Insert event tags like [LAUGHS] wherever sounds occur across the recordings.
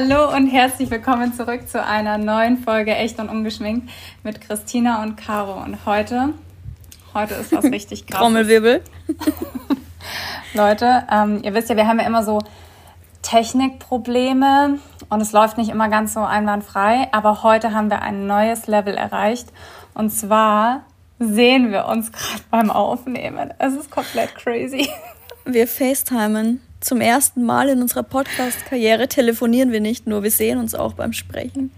Hallo und herzlich willkommen zurück zu einer neuen Folge Echt und Ungeschminkt mit Christina und Caro. Und heute, heute ist was [LAUGHS] richtig krasses. Trommelwirbel. [LAUGHS] Leute, ähm, ihr wisst ja, wir haben ja immer so Technikprobleme und es läuft nicht immer ganz so einwandfrei. Aber heute haben wir ein neues Level erreicht. Und zwar sehen wir uns gerade beim Aufnehmen. Es ist komplett crazy. Wir FaceTimen. Zum ersten Mal in unserer Podcast-Karriere telefonieren wir nicht nur, wir sehen uns auch beim Sprechen.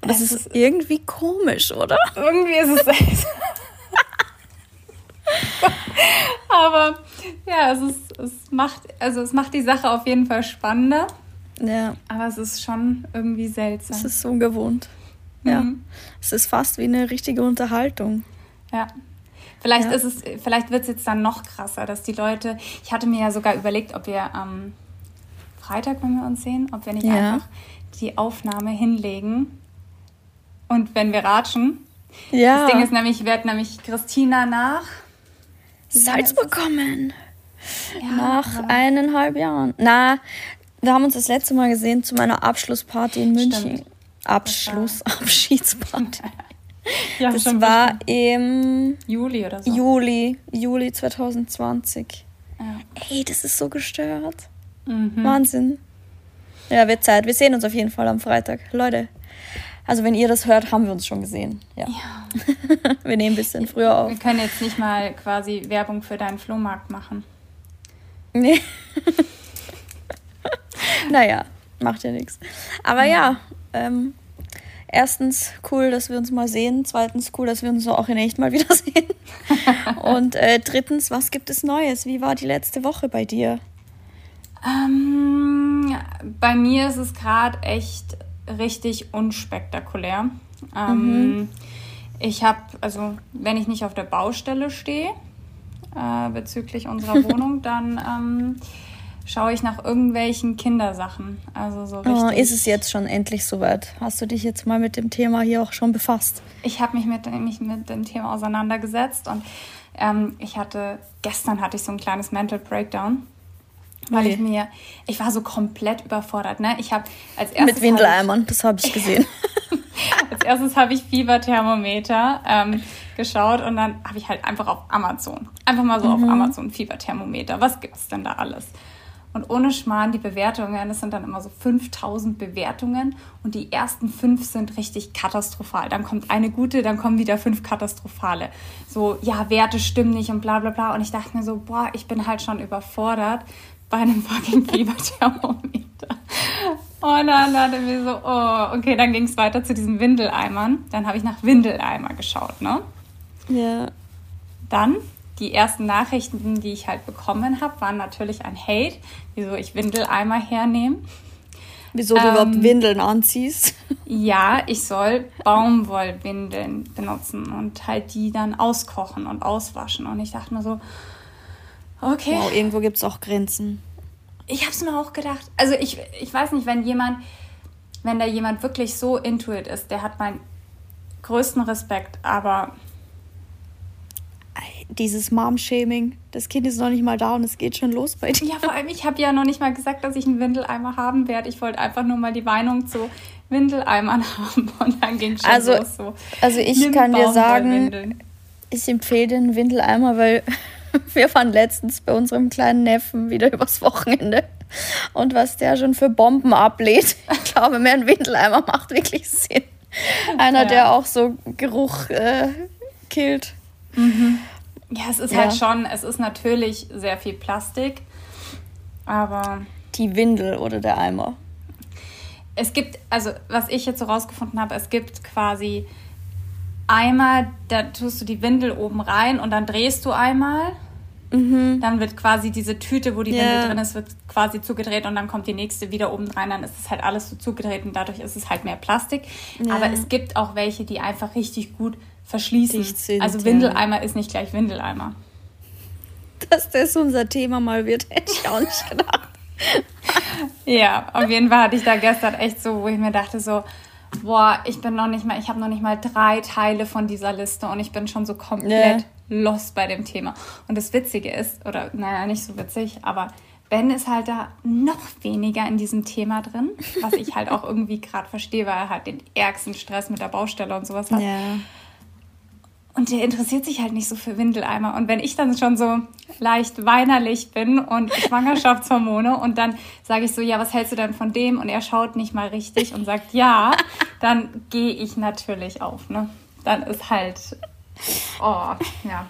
Und das ist, ist, irgendwie komisch, oder? Irgendwie ist es echt. Aber ja, es, ist, es, macht, also es macht die Sache auf jeden Fall spannender. Ja. Aber es ist schon irgendwie seltsam. Es ist so ungewohnt. Ja. Mhm. Es ist fast wie eine richtige Unterhaltung. Ja. Vielleicht ja. ist es, vielleicht wird es jetzt dann noch krasser, dass die Leute. Ich hatte mir ja sogar überlegt, ob wir am Freitag, wenn wir uns sehen, ob wir nicht ja. einfach die Aufnahme hinlegen und wenn wir ratschen. Ja. Das Ding ist nämlich, ich werde nämlich Christina nach Salzburg kommen. Ja, nach eineinhalb Jahren. Na, wir haben uns das letzte Mal gesehen zu meiner Abschlussparty in München. Stimmt. Abschluss, Abschiedsparty. [LAUGHS] Ja, das war im Juli oder so. Juli, Juli 2020. Ja. Ey, das ist so gestört. Mhm. Wahnsinn. Ja, wird Zeit. Wir sehen uns auf jeden Fall am Freitag. Leute, also wenn ihr das hört, haben wir uns schon gesehen. Ja. ja. [LAUGHS] wir nehmen ein bisschen früher auf. Wir können jetzt nicht mal quasi Werbung für deinen Flohmarkt machen. Nee. [LAUGHS] naja, macht ja nichts. Aber ja, ähm, erstens cool, dass wir uns mal sehen. Zweitens cool, dass wir uns auch in echt mal [LAUGHS] wiedersehen. Und äh, drittens, was gibt es Neues? Wie war die letzte Woche bei dir? Ähm, bei mir ist es gerade echt richtig unspektakulär. Ähm, mhm. Ich habe, also wenn ich nicht auf der Baustelle stehe äh, bezüglich unserer [LAUGHS] Wohnung, dann ähm, schaue ich nach irgendwelchen Kindersachen. Also so richtig. Oh, ist es jetzt schon endlich soweit? Hast du dich jetzt mal mit dem Thema hier auch schon befasst? Ich habe mich mit, mich mit dem Thema auseinandergesetzt und ähm, ich hatte, gestern hatte ich so ein kleines Mental Breakdown. Weil okay. ich mir, ich war so komplett überfordert. Ne? Ich habe als erstes. Mit Windeleimern, das habe ich [LAUGHS] gesehen. als erstes habe ich Fieberthermometer ähm, geschaut und dann habe ich halt einfach auf Amazon, einfach mal so mhm. auf Amazon Fieberthermometer. Was gibt es denn da alles? Und ohne Schmarrn, die Bewertungen, das sind dann immer so 5000 Bewertungen und die ersten fünf sind richtig katastrophal. Dann kommt eine gute, dann kommen wieder fünf katastrophale. So, ja, Werte stimmen nicht und bla bla bla. Und ich dachte mir so, boah, ich bin halt schon überfordert bei einem fucking [LAUGHS] Fieberthermometer. Und dann dachte ich mir so, oh, okay, dann ging es weiter zu diesen Windeleimern. Dann habe ich nach Windeleimer geschaut, ne? Ja. Dann die ersten Nachrichten, die ich halt bekommen habe, waren natürlich ein Hate, wieso ich Windeleimer hernehme. Wieso du ähm, überhaupt Windeln anziehst? [LAUGHS] Ja, ich soll Baumwollwindeln benutzen und halt die dann auskochen und auswaschen. Und ich dachte mir so, okay. Wow, irgendwo gibt es auch Grenzen. Ich habe es mir auch gedacht. Also ich, ich weiß nicht, wenn jemand, wenn da jemand wirklich so intuit ist, der hat meinen größten Respekt, aber dieses Mom-Shaming. Das Kind ist noch nicht mal da und es geht schon los bei dir. Ja, vor allem, ich habe ja noch nicht mal gesagt, dass ich einen Windeleimer haben werde. Ich wollte einfach nur mal die Meinung zu Windeleimern [LAUGHS] haben und dann ging schon also, los so. Also ich Nimm kann dir sagen, ich empfehle den Windeleimer, weil [LAUGHS] wir waren letztens bei unserem kleinen Neffen wieder übers Wochenende. Und was der schon für Bomben ablädt, [LAUGHS] ich glaube, mehr ein Windeleimer macht wirklich Sinn. Einer, ja. der auch so Geruch äh, killt. Mhm. Ja, es ist ja. halt schon, es ist natürlich sehr viel Plastik, aber. Die Windel oder der Eimer. Es gibt, also was ich jetzt so rausgefunden habe, es gibt quasi Eimer, da tust du die Windel oben rein und dann drehst du einmal. Mhm. Dann wird quasi diese Tüte, wo die yeah. Windel drin ist, wird quasi zugedreht und dann kommt die nächste wieder oben rein. Dann ist es halt alles so zugedreht und dadurch ist es halt mehr Plastik. Ja. Aber es gibt auch welche, die einfach richtig gut verschließen. Sind, also Windeleimer ja. ist nicht gleich Windeleimer. Dass das unser Thema mal wird, [LAUGHS] hätte ich auch nicht gedacht. ja, auf jeden Fall hatte ich da gestern echt so, wo ich mir dachte so, boah, ich bin noch nicht mal, ich habe noch nicht mal drei Teile von dieser Liste und ich bin schon so komplett yeah. lost bei dem Thema. Und das Witzige ist, oder naja, nicht so witzig, aber Ben ist halt da noch weniger in diesem Thema drin, was ich halt auch irgendwie [LAUGHS] gerade verstehe, weil er halt den ärgsten Stress mit der Baustelle und sowas hat. Ja. Und der interessiert sich halt nicht so für Windeleimer. Und wenn ich dann schon so leicht weinerlich bin und Schwangerschaftshormone und dann sage ich so, ja, was hältst du denn von dem? Und er schaut nicht mal richtig und sagt ja, dann gehe ich natürlich auf. Ne? Dann ist halt, oh, ja.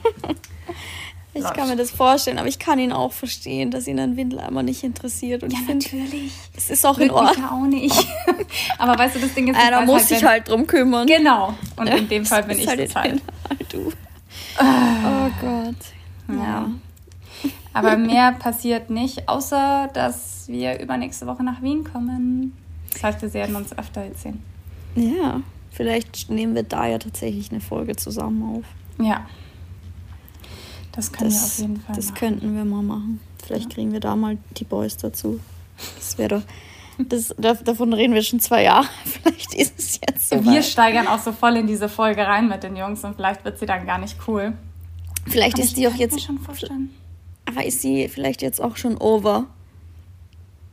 Ich Läuft. kann mir das vorstellen, aber ich kann ihn auch verstehen, dass ihn ein Windeleimer nicht interessiert. Und ja, ich find, natürlich. Es ist auch in Ordnung. auch nicht. [LAUGHS] aber weißt du, das Ding ist, da muss halt, sich halt drum kümmern. Genau. Und ja, in [LAUGHS] dem Fall bin ich halt das halt. [LAUGHS] Du. Oh Gott. Ja. ja. Aber mehr passiert nicht, außer dass wir übernächste Woche nach Wien kommen. Das heißt, wir werden uns öfter jetzt sehen. Ja, vielleicht nehmen wir da ja tatsächlich eine Folge zusammen auf. Ja. Das können das, wir auf jeden Fall Das machen. könnten wir mal machen. Vielleicht ja. kriegen wir da mal die Boys dazu. Das wäre doch. Das, davon reden wir schon zwei Jahre. [LAUGHS] Vielleicht ist es jetzt so. Wir weit. steigern auch so voll in diese Folge rein mit den Jungs und vielleicht wird sie dann gar nicht cool. Vielleicht Aber ist die auch jetzt. Schon vorstellen. Aber ist sie vielleicht jetzt auch schon over?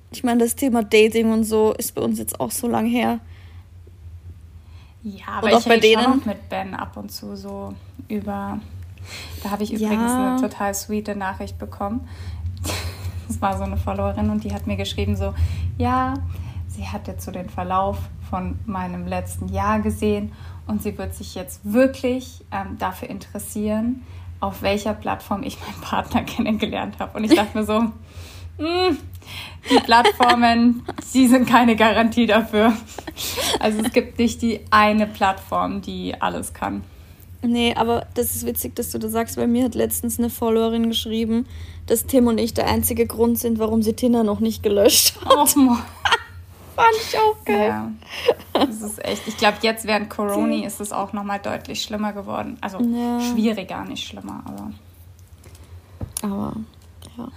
Ich meine, das Thema Dating und so ist bei uns jetzt auch so lang her. Ja, aber und ich rede schon noch mit Ben ab und zu so über da habe ich übrigens ja. eine total sweete Nachricht bekommen. [LAUGHS] Das war so eine Followerin und die hat mir geschrieben so, ja, sie hat jetzt so den Verlauf von meinem letzten Jahr gesehen und sie wird sich jetzt wirklich ähm, dafür interessieren, auf welcher Plattform ich meinen Partner [LAUGHS] kennengelernt habe. Und ich dachte mir so, mh, hm, die Plattformen, [LAUGHS] die sind keine Garantie dafür. Also es gibt nicht die eine Plattform, die alles kann. Nee, aber das ist witzig, dass du das sagst, weil mir hat letztens eine Followerin geschrieben, dass Tim und ich der einzige Grund sind, warum sie Tina noch nicht gelöscht hat. Oh, [LAUGHS] Fand ich auch geil. Ja, das ist echt. Ich glaube, jetzt während Corona ist es auch nochmal deutlich schlimmer geworden. Also ja. schwieriger, nicht schlimmer, aber. Aber, ja.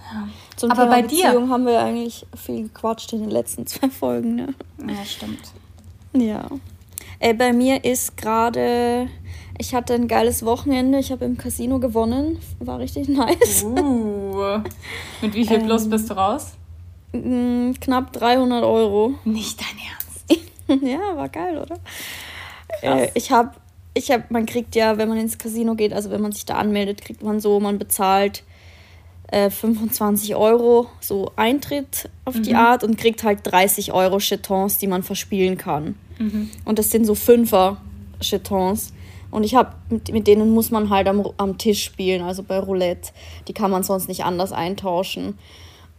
Zum aber Thema bei Beziehung dir haben wir eigentlich viel gequatscht in den letzten [LAUGHS] zwei Folgen, ne? Ja, stimmt. Ja. Ey, bei mir ist gerade ich hatte ein geiles Wochenende. Ich habe im Casino gewonnen. War richtig nice. Uh, mit wie viel ähm, Plus bist du raus? Mm, knapp 300 Euro. Nicht dein Ernst. [LAUGHS] ja, war geil, oder? Äh, ich habe, ich hab, man kriegt ja, wenn man ins Casino geht, also wenn man sich da anmeldet, kriegt man so, man bezahlt äh, 25 Euro so Eintritt auf mhm. die Art und kriegt halt 30 Euro Chetons, die man verspielen kann. Mhm. Und das sind so Fünfer Chetons. Und ich habe, mit, mit, denen muss man halt am, am Tisch spielen, also bei Roulette. Die kann man sonst nicht anders eintauschen.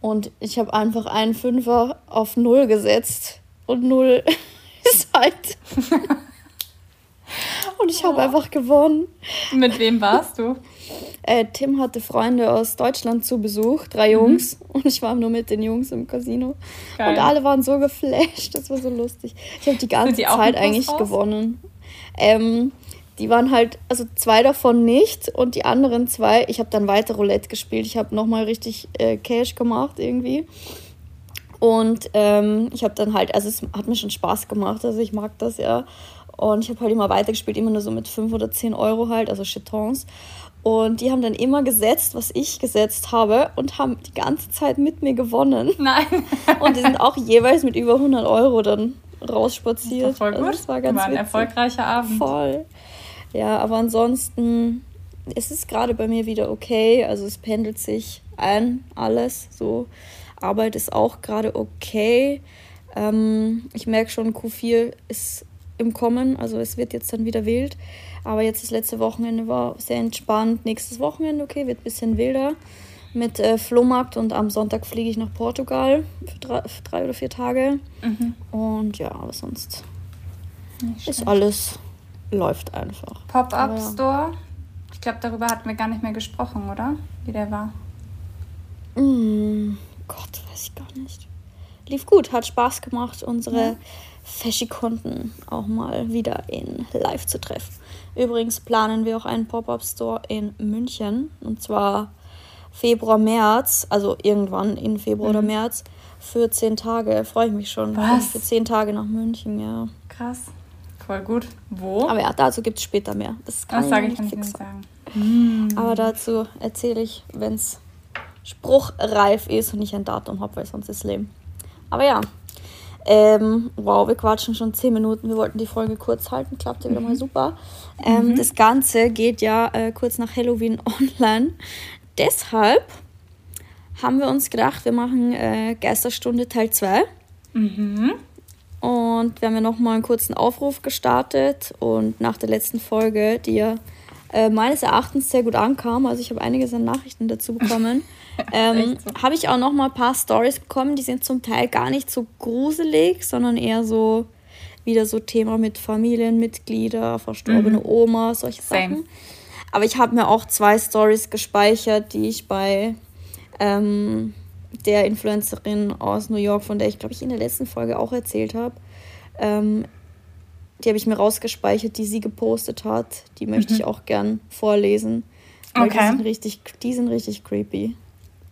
Und ich habe einfach einen Fünfer auf Null gesetzt. Und Null [LAUGHS] ist halt. [LAUGHS] und ich habe oh. einfach gewonnen. Mit wem warst du? Äh, Tim hatte Freunde aus Deutschland zu Besuch, drei mhm. Jungs. Mhm. Und ich war nur mit den Jungs im Casino. Geil. Und alle waren so geflasht. Das war so lustig. Ich habe die ganze die Zeit eigentlich raus? gewonnen. Ähm, die waren halt, also zwei davon nicht und die anderen zwei, ich habe dann weiter Roulette gespielt. Ich habe nochmal richtig äh, Cash gemacht irgendwie. Und ähm, ich habe dann halt, also es hat mir schon Spaß gemacht, also ich mag das ja. Und ich habe halt immer weitergespielt, immer nur so mit 5 oder 10 Euro halt, also Chetons. Und die haben dann immer gesetzt, was ich gesetzt habe und haben die ganze Zeit mit mir gewonnen. Nein. [LAUGHS] und die sind auch jeweils mit über 100 Euro dann rausspaziert. Das war voll gut. Also das war ganz war ein witzig. erfolgreicher Abend. Voll. Ja, aber ansonsten ist es gerade bei mir wieder okay. Also es pendelt sich ein, alles so. Arbeit ist auch gerade okay. Ähm, ich merke schon, Q4 ist im Kommen, also es wird jetzt dann wieder wild. Aber jetzt das letzte Wochenende war sehr entspannt. Nächstes Wochenende, okay, wird ein bisschen wilder mit äh, Flohmarkt und am Sonntag fliege ich nach Portugal für drei, für drei oder vier Tage. Mhm. Und ja, aber sonst ist alles läuft einfach. Pop-up-Store? Ich glaube, darüber hatten wir gar nicht mehr gesprochen, oder? Wie der war. Mm, Gott, weiß ich gar nicht. Lief gut, hat Spaß gemacht, unsere ja. Faschi-Kunden auch mal wieder in live zu treffen. Übrigens planen wir auch einen Pop-up-Store in München und zwar Februar, März, also irgendwann in Februar mhm. oder März für zehn Tage. Freue ich mich schon. Was? Für zehn Tage nach München, ja. Krass. Voll gut. Wo? Aber ja, dazu gibt es später mehr. Das kann das ich, ich nicht sagen. Hm. Aber dazu erzähle ich, wenn es spruchreif ist und ich ein Datum habe, weil sonst ist lame. Aber ja, ähm, wow, wir quatschen schon 10 Minuten. Wir wollten die Folge kurz halten, klappt ja wieder mal mhm. super. Ähm, mhm. Das Ganze geht ja äh, kurz nach Halloween [LAUGHS] online. Deshalb haben wir uns gedacht, wir machen äh, Geisterstunde Teil 2. Mhm. Und wir haben ja nochmal einen kurzen Aufruf gestartet und nach der letzten Folge, die ja äh, meines Erachtens sehr gut ankam, also ich habe einiges an Nachrichten dazu bekommen, [LAUGHS] ähm, so. habe ich auch nochmal ein paar Stories bekommen, die sind zum Teil gar nicht so gruselig, sondern eher so wieder so Thema mit Familienmitglieder, verstorbene mhm. Oma, solche Same. Sachen. Aber ich habe mir auch zwei Stories gespeichert, die ich bei ähm, der Influencerin aus New York, von der ich glaube ich in der letzten Folge auch erzählt habe. Ähm, die habe ich mir rausgespeichert, die sie gepostet hat. Die möchte mhm. ich auch gern vorlesen. Weil okay. die sind richtig, die sind richtig creepy.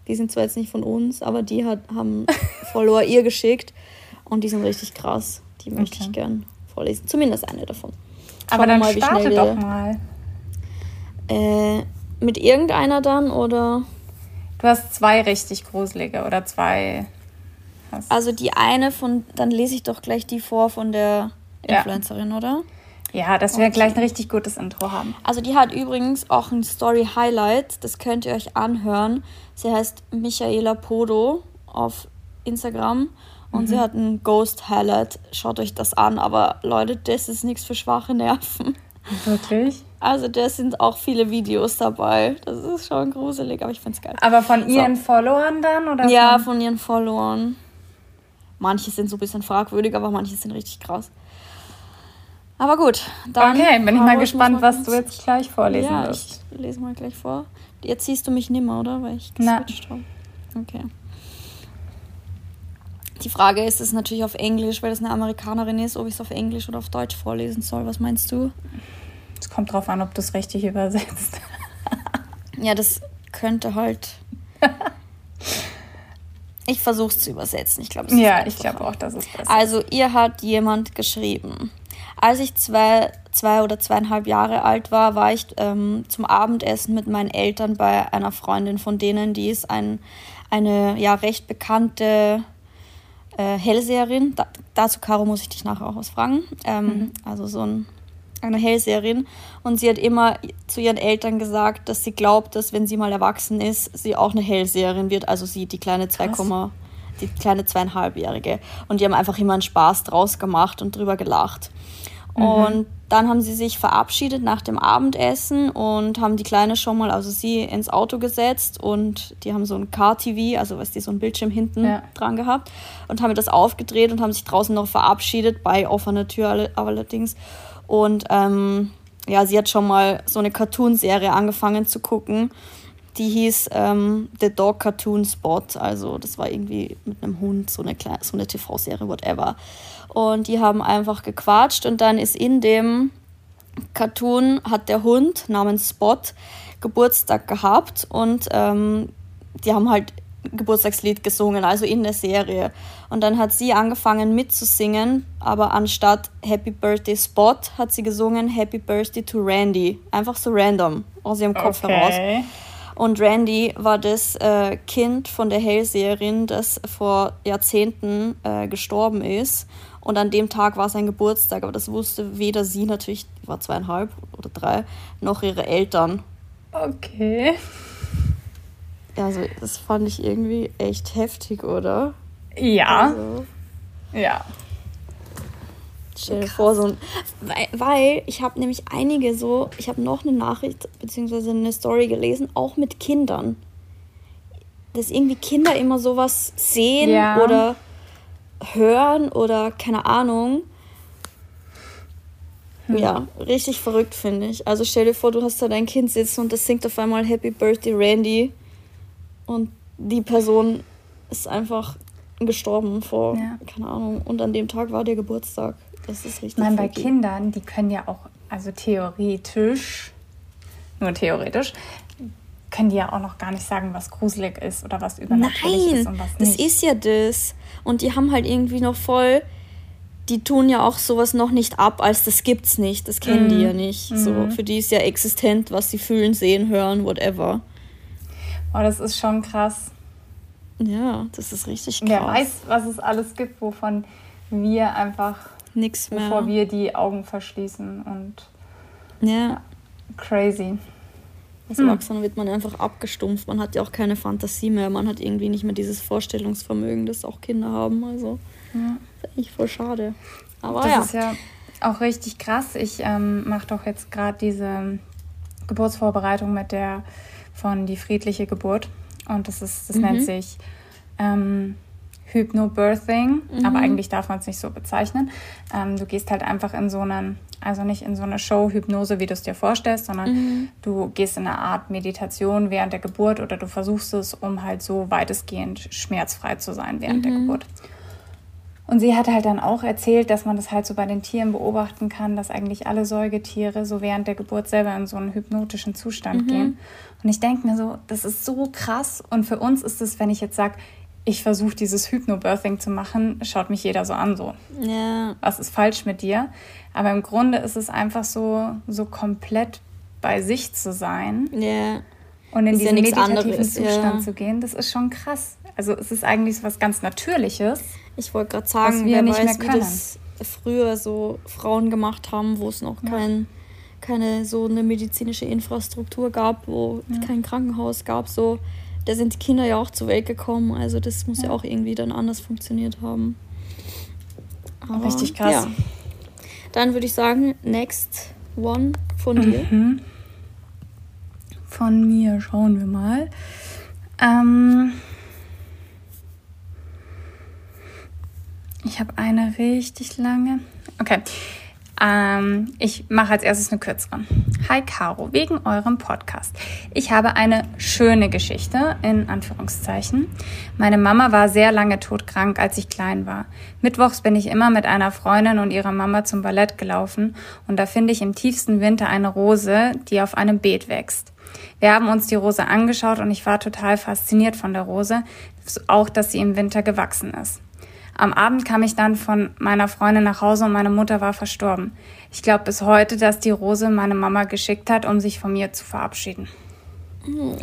Die sind zwar jetzt nicht von uns, aber die hat, haben [LAUGHS] Follower ihr geschickt und die sind richtig krass. Die möchte okay. ich gern vorlesen. Zumindest eine davon. Aber dann mal, starte doch mal. Äh, mit irgendeiner dann oder? Du hast zwei richtig gruselige oder zwei. Also die eine von, dann lese ich doch gleich die vor von der Influencerin, ja. oder? Ja, dass wir okay. gleich ein richtig gutes Intro haben. Also die hat übrigens auch ein Story Highlight, das könnt ihr euch anhören. Sie heißt Michaela Podo auf Instagram und mhm. sie hat ein Ghost Highlight. Schaut euch das an, aber Leute, das ist nichts für schwache Nerven. Wirklich? Also da sind auch viele Videos dabei. Das ist schon gruselig, aber ich finde es geil. Aber von ihren so. Followern dann? Oder ja, von? von ihren Followern. Manche sind so ein bisschen fragwürdig, aber manche sind richtig krass. Aber gut, dann. Okay, bin ich mal gespannt, was du jetzt gleich vorlesen ja, wirst. Ich lese mal gleich vor. Jetzt siehst du mich nimmer, oder? Weil ich geswitcht habe. Okay. Die Frage ist es natürlich auf Englisch, weil das eine Amerikanerin ist, ob ich es auf Englisch oder auf Deutsch vorlesen soll. Was meinst du? Es kommt drauf an, ob du es richtig übersetzt. [LAUGHS] ja, das könnte halt. [LAUGHS] Ich versuche es zu übersetzen. Ich glaube, Ja, ich glaube auch, dass es besser Also, ihr hat jemand geschrieben. Als ich zwei, zwei oder zweieinhalb Jahre alt war, war ich ähm, zum Abendessen mit meinen Eltern bei einer Freundin von denen, die ist ein, eine ja recht bekannte äh, Hellseherin. Da, dazu, Caro, muss ich dich nachher auch was fragen. Ähm, mhm. Also so ein, eine Hellseherin. Und sie hat immer zu ihren Eltern gesagt, dass sie glaubt, dass wenn sie mal erwachsen ist, sie auch eine Hellseherin wird. Also sie, die kleine 2, die kleine zweieinhalbjährige. Und die haben einfach immer einen Spaß draus gemacht und drüber gelacht. Mhm. Und dann haben sie sich verabschiedet nach dem Abendessen und haben die Kleine schon mal, also sie, ins Auto gesetzt und die haben so ein Car-TV, also was die so ein Bildschirm hinten ja. dran gehabt und haben das aufgedreht und haben sich draußen noch verabschiedet, bei offener Tür allerdings. Und ähm, ja, sie hat schon mal so eine Cartoonserie angefangen zu gucken. Die hieß ähm, The Dog Cartoon Spot. Also das war irgendwie mit einem Hund, so eine, so eine TV-Serie, whatever. Und die haben einfach gequatscht und dann ist in dem Cartoon hat der Hund namens Spot Geburtstag gehabt und ähm, die haben halt Geburtstagslied gesungen, also in der Serie. Und dann hat sie angefangen mitzusingen, aber anstatt Happy Birthday Spot hat sie gesungen Happy Birthday to Randy. Einfach so random aus ihrem Kopf okay. heraus. Und Randy war das äh, Kind von der Hellseherin, das vor Jahrzehnten äh, gestorben ist. Und an dem Tag war sein Geburtstag, aber das wusste weder sie natürlich, war zweieinhalb oder drei, noch ihre Eltern. Okay. Also, das fand ich irgendwie echt heftig, oder? Ja. Also, ja. Stell dir vor, so ein. Weil, weil ich habe nämlich einige so. Ich habe noch eine Nachricht bzw. eine Story gelesen, auch mit Kindern. Dass irgendwie Kinder immer sowas sehen ja. oder hören oder keine Ahnung. Hm. Ja, richtig verrückt finde ich. Also stell dir vor, du hast da dein Kind sitzen und das singt auf einmal Happy Birthday Randy und die Person ist einfach gestorben vor, ja. keine Ahnung, und an dem Tag war der Geburtstag. Das ist richtig. Ich meine, bei Kindern, die können ja auch, also theoretisch, nur theoretisch, können die ja auch noch gar nicht sagen, was gruselig ist oder was übernatürlich Nein, ist und was nicht. Das ist ja das. Und die haben halt irgendwie noch voll, die tun ja auch sowas noch nicht ab, als das gibt's nicht. Das kennen mm. die ja nicht. Mm. So, für die ist ja existent, was sie fühlen, sehen, hören, whatever. Oh, das ist schon krass. Ja, das ist richtig krass. Wer weiß, was es alles gibt, wovon wir einfach nichts mehr. Bevor wir die Augen verschließen und ja. Crazy. Als hm. Erwachsener wird man einfach abgestumpft. Man hat ja auch keine Fantasie mehr. Man hat irgendwie nicht mehr dieses Vorstellungsvermögen, das auch Kinder haben. Also ja. ist eigentlich voll schade. Aber das ja. ist ja auch richtig krass. Ich ähm, mache doch jetzt gerade diese Geburtsvorbereitung mit der von die friedliche Geburt. Und das ist, das mhm. nennt sich ähm, Hypnobirthing, mhm. aber eigentlich darf man es nicht so bezeichnen. Ähm, du gehst halt einfach in so einen, also nicht in so eine Show-Hypnose, wie du es dir vorstellst, sondern mhm. du gehst in eine Art Meditation während der Geburt oder du versuchst es, um halt so weitestgehend schmerzfrei zu sein während mhm. der Geburt. Und sie hat halt dann auch erzählt, dass man das halt so bei den Tieren beobachten kann, dass eigentlich alle Säugetiere so während der Geburt selber in so einen hypnotischen Zustand mhm. gehen. Und ich denke mir so, das ist so krass. Und für uns ist es, wenn ich jetzt sage, ich versuche dieses Hypnobirthing zu machen, schaut mich jeder so an, so. Ja. Was ist falsch mit dir? Aber im Grunde ist es einfach so, so komplett bei sich zu sein. Ja. Und in ist diesen ja meditativen anderes, Zustand ja. zu gehen, das ist schon krass. Also es ist eigentlich so was ganz Natürliches. Ich wollte gerade sagen, wir wer nicht weiß, mehr können. wie das früher so Frauen gemacht haben, wo es noch ja. kein, keine so eine medizinische Infrastruktur gab, wo ja. kein Krankenhaus gab, so da sind die Kinder ja auch zur Welt gekommen. Also das muss ja, ja auch irgendwie dann anders funktioniert haben. Aber, Richtig krass. Ja. Dann würde ich sagen, next one von dir. Mhm. Von mir, schauen wir mal. Ähm Ich habe eine richtig lange. Okay. Ähm, ich mache als erstes eine kürzere. Hi Caro, wegen eurem Podcast. Ich habe eine schöne Geschichte, in Anführungszeichen. Meine Mama war sehr lange todkrank, als ich klein war. Mittwochs bin ich immer mit einer Freundin und ihrer Mama zum Ballett gelaufen und da finde ich im tiefsten Winter eine Rose, die auf einem Beet wächst. Wir haben uns die Rose angeschaut und ich war total fasziniert von der Rose, auch dass sie im Winter gewachsen ist. Am Abend kam ich dann von meiner Freundin nach Hause und meine Mutter war verstorben. Ich glaube bis heute, dass die Rose meine Mama geschickt hat, um sich von mir zu verabschieden. Oh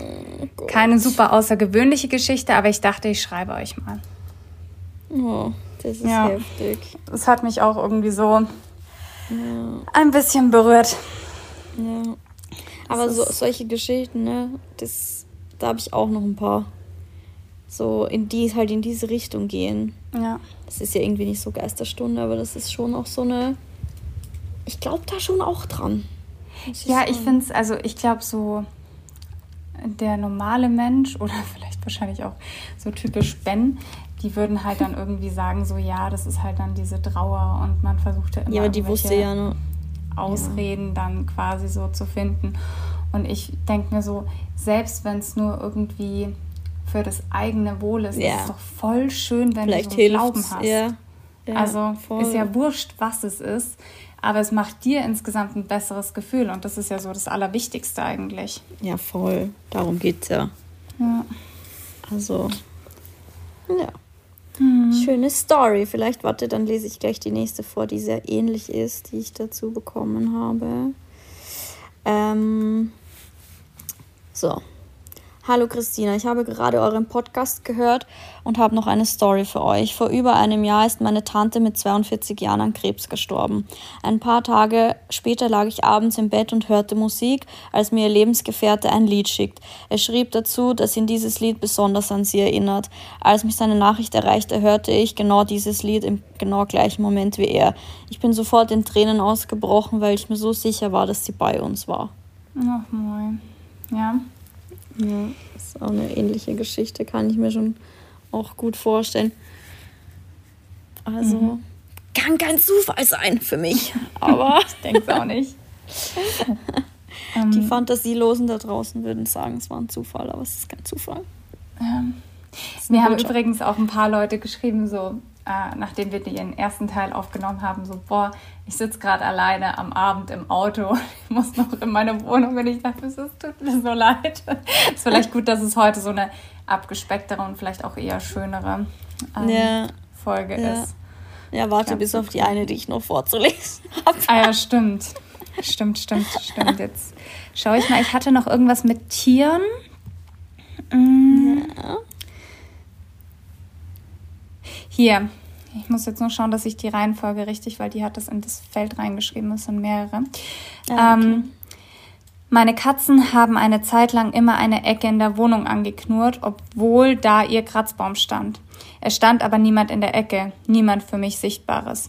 Keine super außergewöhnliche Geschichte, aber ich dachte, ich schreibe euch mal. Oh, das ist ja. heftig. Das hat mich auch irgendwie so ja. ein bisschen berührt. Ja. Aber so, solche Geschichten, ne, das, da habe ich auch noch ein paar so in die halt in diese Richtung gehen. Ja. Das ist ja irgendwie nicht so Geisterstunde, aber das ist schon auch so eine. Ich glaube da schon auch dran. Ja, ich finde es, also ich glaube so der normale Mensch [LAUGHS] oder vielleicht wahrscheinlich auch so typisch Ben, die würden halt dann irgendwie sagen, so ja, das ist halt dann diese Trauer und man versuchte immer ja, die wusste ja nur Ausreden ja. dann quasi so zu finden. Und ich denke mir so, selbst wenn es nur irgendwie für das eigene Wohl ist. Ja. Es ist doch voll schön, wenn Vielleicht du so einen Glauben hast. Ja. Ja, also voll. ist ja wurscht, was es ist, aber es macht dir insgesamt ein besseres Gefühl und das ist ja so das Allerwichtigste eigentlich. Ja, voll. Darum geht's ja. Ja. Also, ja. Hm. Schöne Story. Vielleicht, warte, dann lese ich gleich die nächste vor, die sehr ähnlich ist, die ich dazu bekommen habe. Ähm, so, Hallo Christina, ich habe gerade euren Podcast gehört und habe noch eine Story für euch. Vor über einem Jahr ist meine Tante mit 42 Jahren an Krebs gestorben. Ein paar Tage später lag ich abends im Bett und hörte Musik, als mir ihr Lebensgefährte ein Lied schickt. Er schrieb dazu, dass ihn dieses Lied besonders an sie erinnert. Als mich seine Nachricht erreichte, hörte ich genau dieses Lied im genau gleichen Moment wie er. Ich bin sofort in Tränen ausgebrochen, weil ich mir so sicher war, dass sie bei uns war. Ach moin. Ja, ja, ist auch eine ähnliche Geschichte, kann ich mir schon auch gut vorstellen. Also, mhm. kann kein Zufall sein für mich, [LAUGHS] aber. ich denke es auch nicht. [LAUGHS] Die ähm. Fantasielosen da draußen würden sagen, es war ein Zufall, aber es ist kein Zufall. Ähm. Mir haben übrigens auch ein paar Leute geschrieben, so, äh, nachdem wir den ersten Teil aufgenommen haben, so, boah, ich sitze gerade alleine am Abend im Auto, [LAUGHS] ich muss noch in meine Wohnung und ich dachte, es tut mir so leid. Es [LAUGHS] ist vielleicht gut, dass es heute so eine abgespecktere und vielleicht auch eher schönere ähm, ja. Folge ja. ist. Ja, warte glaub, bis auf die eine, die ich noch vorzulesen [LAUGHS] habe. Ah ja, stimmt. Stimmt, stimmt, stimmt. Jetzt schaue ich mal, ich hatte noch irgendwas mit Tieren. Mm. Ja. Hier, ich muss jetzt nur schauen, dass ich die Reihenfolge richtig, weil die hat das in das Feld reingeschrieben, das sind mehrere. Ja, okay. ähm, meine Katzen haben eine Zeit lang immer eine Ecke in der Wohnung angeknurrt, obwohl da ihr Kratzbaum stand. Es stand aber niemand in der Ecke, niemand für mich Sichtbares.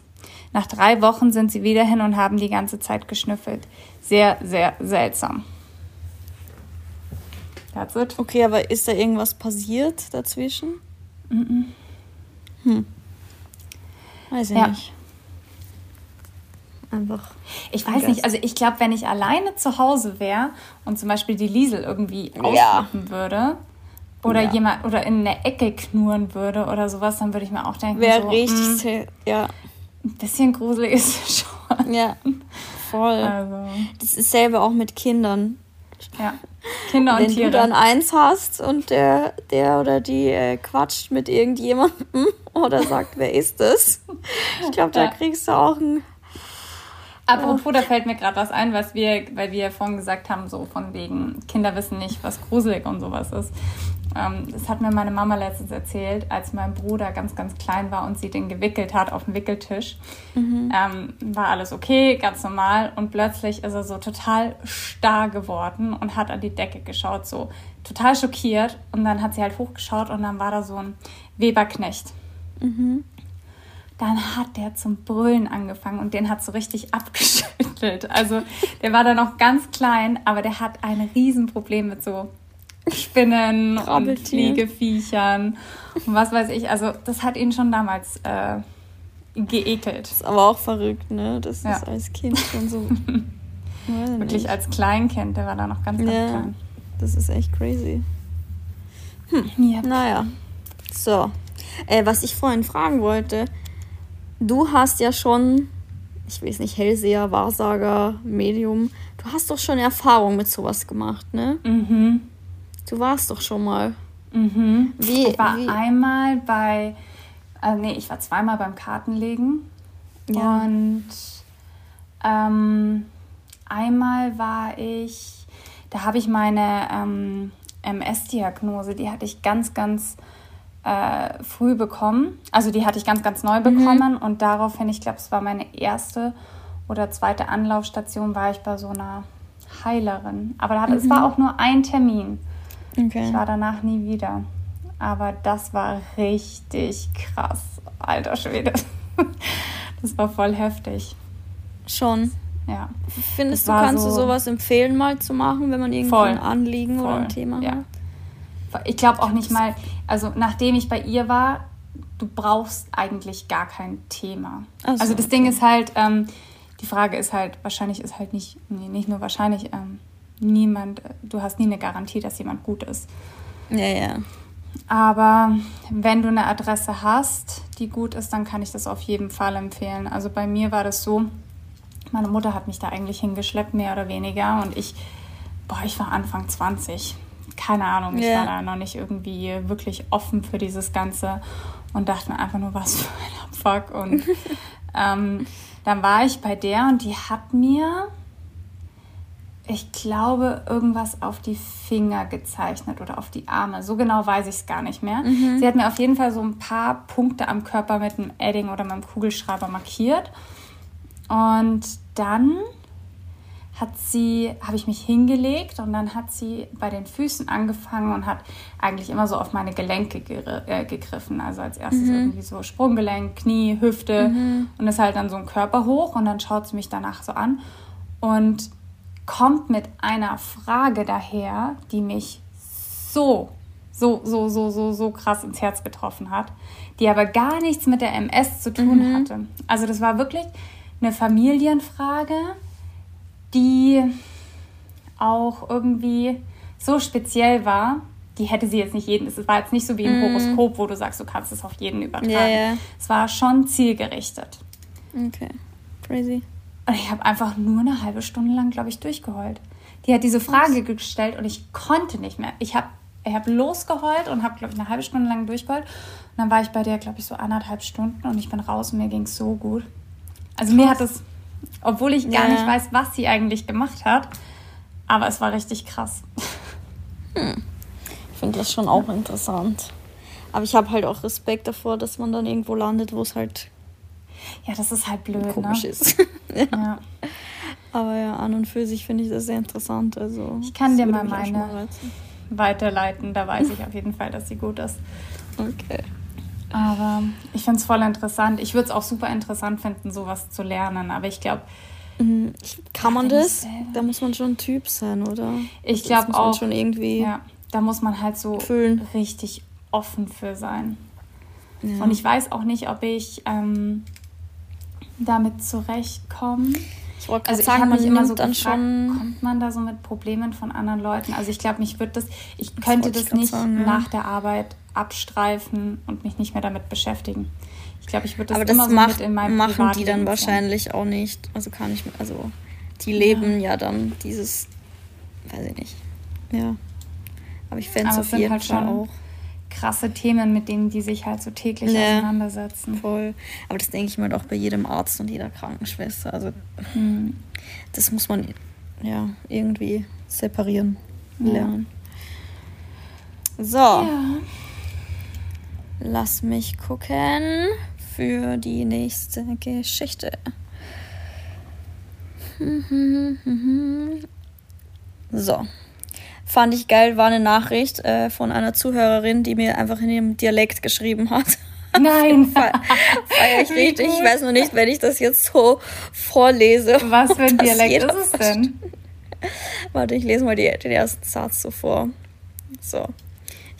Nach drei Wochen sind sie wieder hin und haben die ganze Zeit geschnüffelt. Sehr, sehr seltsam. That's it. Okay, aber ist da irgendwas passiert dazwischen? Mm, -mm. Hm. Weiß ich ja. nicht. Einfach. Ich weiß nicht, also ich glaube, wenn ich alleine zu Hause wäre und zum Beispiel die Liesel irgendwie ja. würde oder ja. jemand oder in eine Ecke knurren würde oder sowas, dann würde ich mir auch denken, wäre so, richtig, mh, hm, ja. Ein bisschen gruselig ist schon. Ja, voll. Also. Das ist selber auch mit Kindern. Ja. Kinder und Wenn Tiere. Wenn du dann eins hast und der, der oder die äh, quatscht mit irgendjemandem oder sagt, wer ist das? Ich glaube, da ja. kriegst du auch ein. Apropos, da fällt mir gerade was ein, was wir, weil wir ja vorhin gesagt haben, so von wegen Kinder wissen nicht, was gruselig und sowas ist. Ähm, das hat mir meine Mama letztens erzählt, als mein Bruder ganz, ganz klein war und sie den gewickelt hat auf dem Wickeltisch. Mhm. Ähm, war alles okay, ganz normal. Und plötzlich ist er so total starr geworden und hat an die Decke geschaut, so total schockiert. Und dann hat sie halt hochgeschaut und dann war da so ein Weberknecht. Mhm. Dann hat der zum Brüllen angefangen und den hat so richtig [LAUGHS] abgeschüttelt. Also der war da noch ganz klein, aber der hat ein Riesenproblem mit so Spinnen und Fliegeviechern und was weiß ich. Also das hat ihn schon damals äh, geekelt. Das ist aber auch verrückt, ne? Das ja. ist als Kind schon so. [LAUGHS] Wirklich nicht. als Kleinkind, der war da noch ganz, ganz ja, klein. Das ist echt crazy. Hm. Yep. Naja. So. Äh, was ich vorhin fragen wollte, du hast ja schon, ich weiß nicht, Hellseher, Wahrsager, Medium, du hast doch schon Erfahrung mit sowas gemacht, ne? Mhm. Du warst doch schon mal. Mhm. Wie, ich war wie? einmal bei, äh, nee, ich war zweimal beim Kartenlegen. Ja. Und ähm, einmal war ich, da habe ich meine ähm, MS-Diagnose, die hatte ich ganz, ganz äh, früh bekommen. Also die hatte ich ganz, ganz neu mhm. bekommen. Mhm. Und daraufhin, ich glaube, es war meine erste oder zweite Anlaufstation, war ich bei so einer Heilerin. Aber da hatte, mhm. es war auch nur ein Termin. Okay. Ich war danach nie wieder. Aber das war richtig krass. Alter Schwede. [LAUGHS] Das war voll heftig. Schon. Ja. Findest das du, kannst so du sowas empfehlen, mal zu machen, wenn man irgendwo voll. ein Anliegen voll. oder ein Thema ja. hat? Ich glaube auch nicht mal, also nachdem ich bei ihr war, du brauchst eigentlich gar kein Thema. So, also das okay. Ding ist halt, ähm, die Frage ist halt, wahrscheinlich ist halt nicht, nee, nicht nur wahrscheinlich, ähm, niemand, du hast nie eine Garantie, dass jemand gut ist. Ja, ja. Aber wenn du eine Adresse hast, die gut ist, dann kann ich das auf jeden Fall empfehlen. Also bei mir war das so, meine Mutter hat mich da eigentlich hingeschleppt, mehr oder weniger. Und ich, boah, ich war Anfang 20. Keine Ahnung, ich yeah. war da noch nicht irgendwie wirklich offen für dieses Ganze und dachte mir einfach nur, was für ein Abfuck. Und [LAUGHS] ähm, dann war ich bei der und die hat mir ich glaube, irgendwas auf die Finger gezeichnet oder auf die Arme. So genau weiß ich es gar nicht mehr. Mhm. Sie hat mir auf jeden Fall so ein paar Punkte am Körper mit einem Edding oder mit einem Kugelschreiber markiert. Und dann hat sie, habe ich mich hingelegt und dann hat sie bei den Füßen angefangen und hat eigentlich immer so auf meine Gelenke äh, gegriffen. Also als erstes mhm. irgendwie so Sprunggelenk, Knie, Hüfte mhm. und ist halt dann so ein Körper hoch und dann schaut sie mich danach so an. Und kommt mit einer Frage daher, die mich so, so, so, so, so, so krass ins Herz getroffen hat, die aber gar nichts mit der MS zu tun mhm. hatte. Also das war wirklich eine Familienfrage, die auch irgendwie so speziell war, die hätte sie jetzt nicht jeden, es war jetzt nicht so wie ein mhm. Horoskop, wo du sagst, du kannst es auf jeden übertragen. Yeah, yeah. Es war schon zielgerichtet. Okay, crazy. Und ich habe einfach nur eine halbe Stunde lang, glaube ich, durchgeheult. Die hat diese Frage Was? gestellt und ich konnte nicht mehr. Ich habe ich hab losgeheult und habe, glaube ich, eine halbe Stunde lang durchgeheult. Und dann war ich bei der, glaube ich, so anderthalb Stunden und ich bin raus und mir ging es so gut. Also Krass. mir hat es, obwohl ich gar ja. nicht weiß, was sie eigentlich gemacht hat, aber es war richtig krass. Hm. Ich finde das schon auch interessant. Aber ich habe halt auch Respekt davor, dass man dann irgendwo landet, wo es halt. Ja, das ist halt blöd. Komisch ne? ist. [LAUGHS] ja. ja. Aber ja, an und für sich finde ich das sehr interessant. Also, ich kann dir mal meine weiterleiten. Da weiß ich auf jeden Fall, dass sie gut ist. Okay. Aber ich finde es voll interessant. Ich würde es auch super interessant finden, sowas zu lernen. Aber ich glaube. Mhm. Kann man das? Da muss man schon ein Typ sein, oder? Ich glaube auch. schon irgendwie. Ja, da muss man halt so fühlen. richtig offen für sein. Ja. Und ich weiß auch nicht, ob ich ähm, damit zurechtkomme. Ich wollte also sagen, ich habe mich immer so dann gefragt, schon kommt man da so mit Problemen von anderen Leuten? Also ich glaube, mich wird das, ich könnte das, das nicht sagen, ja. nach der Arbeit abstreifen und mich nicht mehr damit beschäftigen. Ich glaube, ich würde das, Aber immer das so macht, mit in meinem machen die dann wahrscheinlich sein. auch nicht. Also kann ich, also die leben ja, ja dann dieses, weiß ich nicht. Ja. Aber ich fände es auf jeden halt Fall auch krasse Themen, mit denen die sich halt so täglich ja, auseinandersetzen. Voll. Aber das denke ich mir doch bei jedem Arzt und jeder Krankenschwester. Also hm. das muss man ja irgendwie separieren lernen. Ja. So. Ja. Lass mich gucken für die nächste Geschichte. So. Fand ich geil, war eine Nachricht äh, von einer Zuhörerin, die mir einfach in ihrem Dialekt geschrieben hat. [LAUGHS] Nein. Feier ich [LAUGHS] richtig. Ich weiß nur nicht, wenn ich das jetzt so vorlese. Was für ein Dialekt ist es denn? Warte, ich lese mal die, den ersten Satz so vor. So.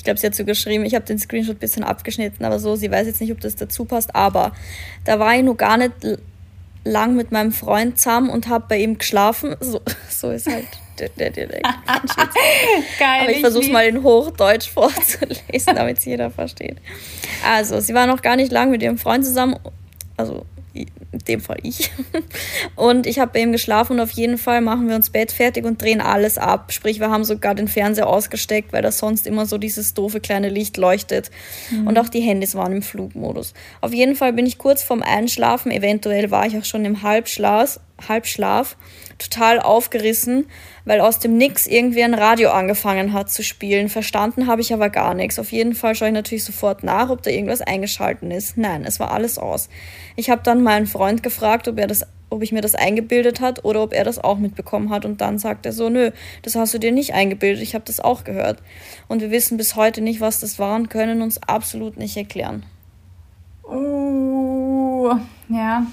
Ich glaube, sie hat so geschrieben, ich habe den Screenshot ein bisschen abgeschnitten, aber so, sie weiß jetzt nicht, ob das dazu passt. Aber da war ich nur gar nicht lang mit meinem Freund zusammen und habe bei ihm geschlafen. So, [LAUGHS] so ist halt der, der Dialekt. [LAUGHS] Geil. Aber ich versuche mal in Hochdeutsch [LAUGHS] vorzulesen, damit es jeder versteht. Also, sie war noch gar nicht lang mit ihrem Freund zusammen. Also, in dem Fall ich. [LAUGHS] Und ich habe bei ihm geschlafen und auf jeden Fall machen wir uns Bett fertig und drehen alles ab. Sprich, wir haben sogar den Fernseher ausgesteckt, weil da sonst immer so dieses doofe kleine Licht leuchtet. Mhm. Und auch die Handys waren im Flugmodus. Auf jeden Fall bin ich kurz vorm Einschlafen, eventuell war ich auch schon im Halbschlaf, Halbschlaf total aufgerissen, weil aus dem Nix irgendwie ein Radio angefangen hat zu spielen. Verstanden habe ich aber gar nichts. Auf jeden Fall schaue ich natürlich sofort nach, ob da irgendwas eingeschalten ist. Nein, es war alles aus. Ich habe dann meinen Freund gefragt, ob er das ob ich mir das eingebildet hat oder ob er das auch mitbekommen hat und dann sagt er so, nö, das hast du dir nicht eingebildet, ich habe das auch gehört. Und wir wissen bis heute nicht, was das war und können uns absolut nicht erklären. Oh, ja.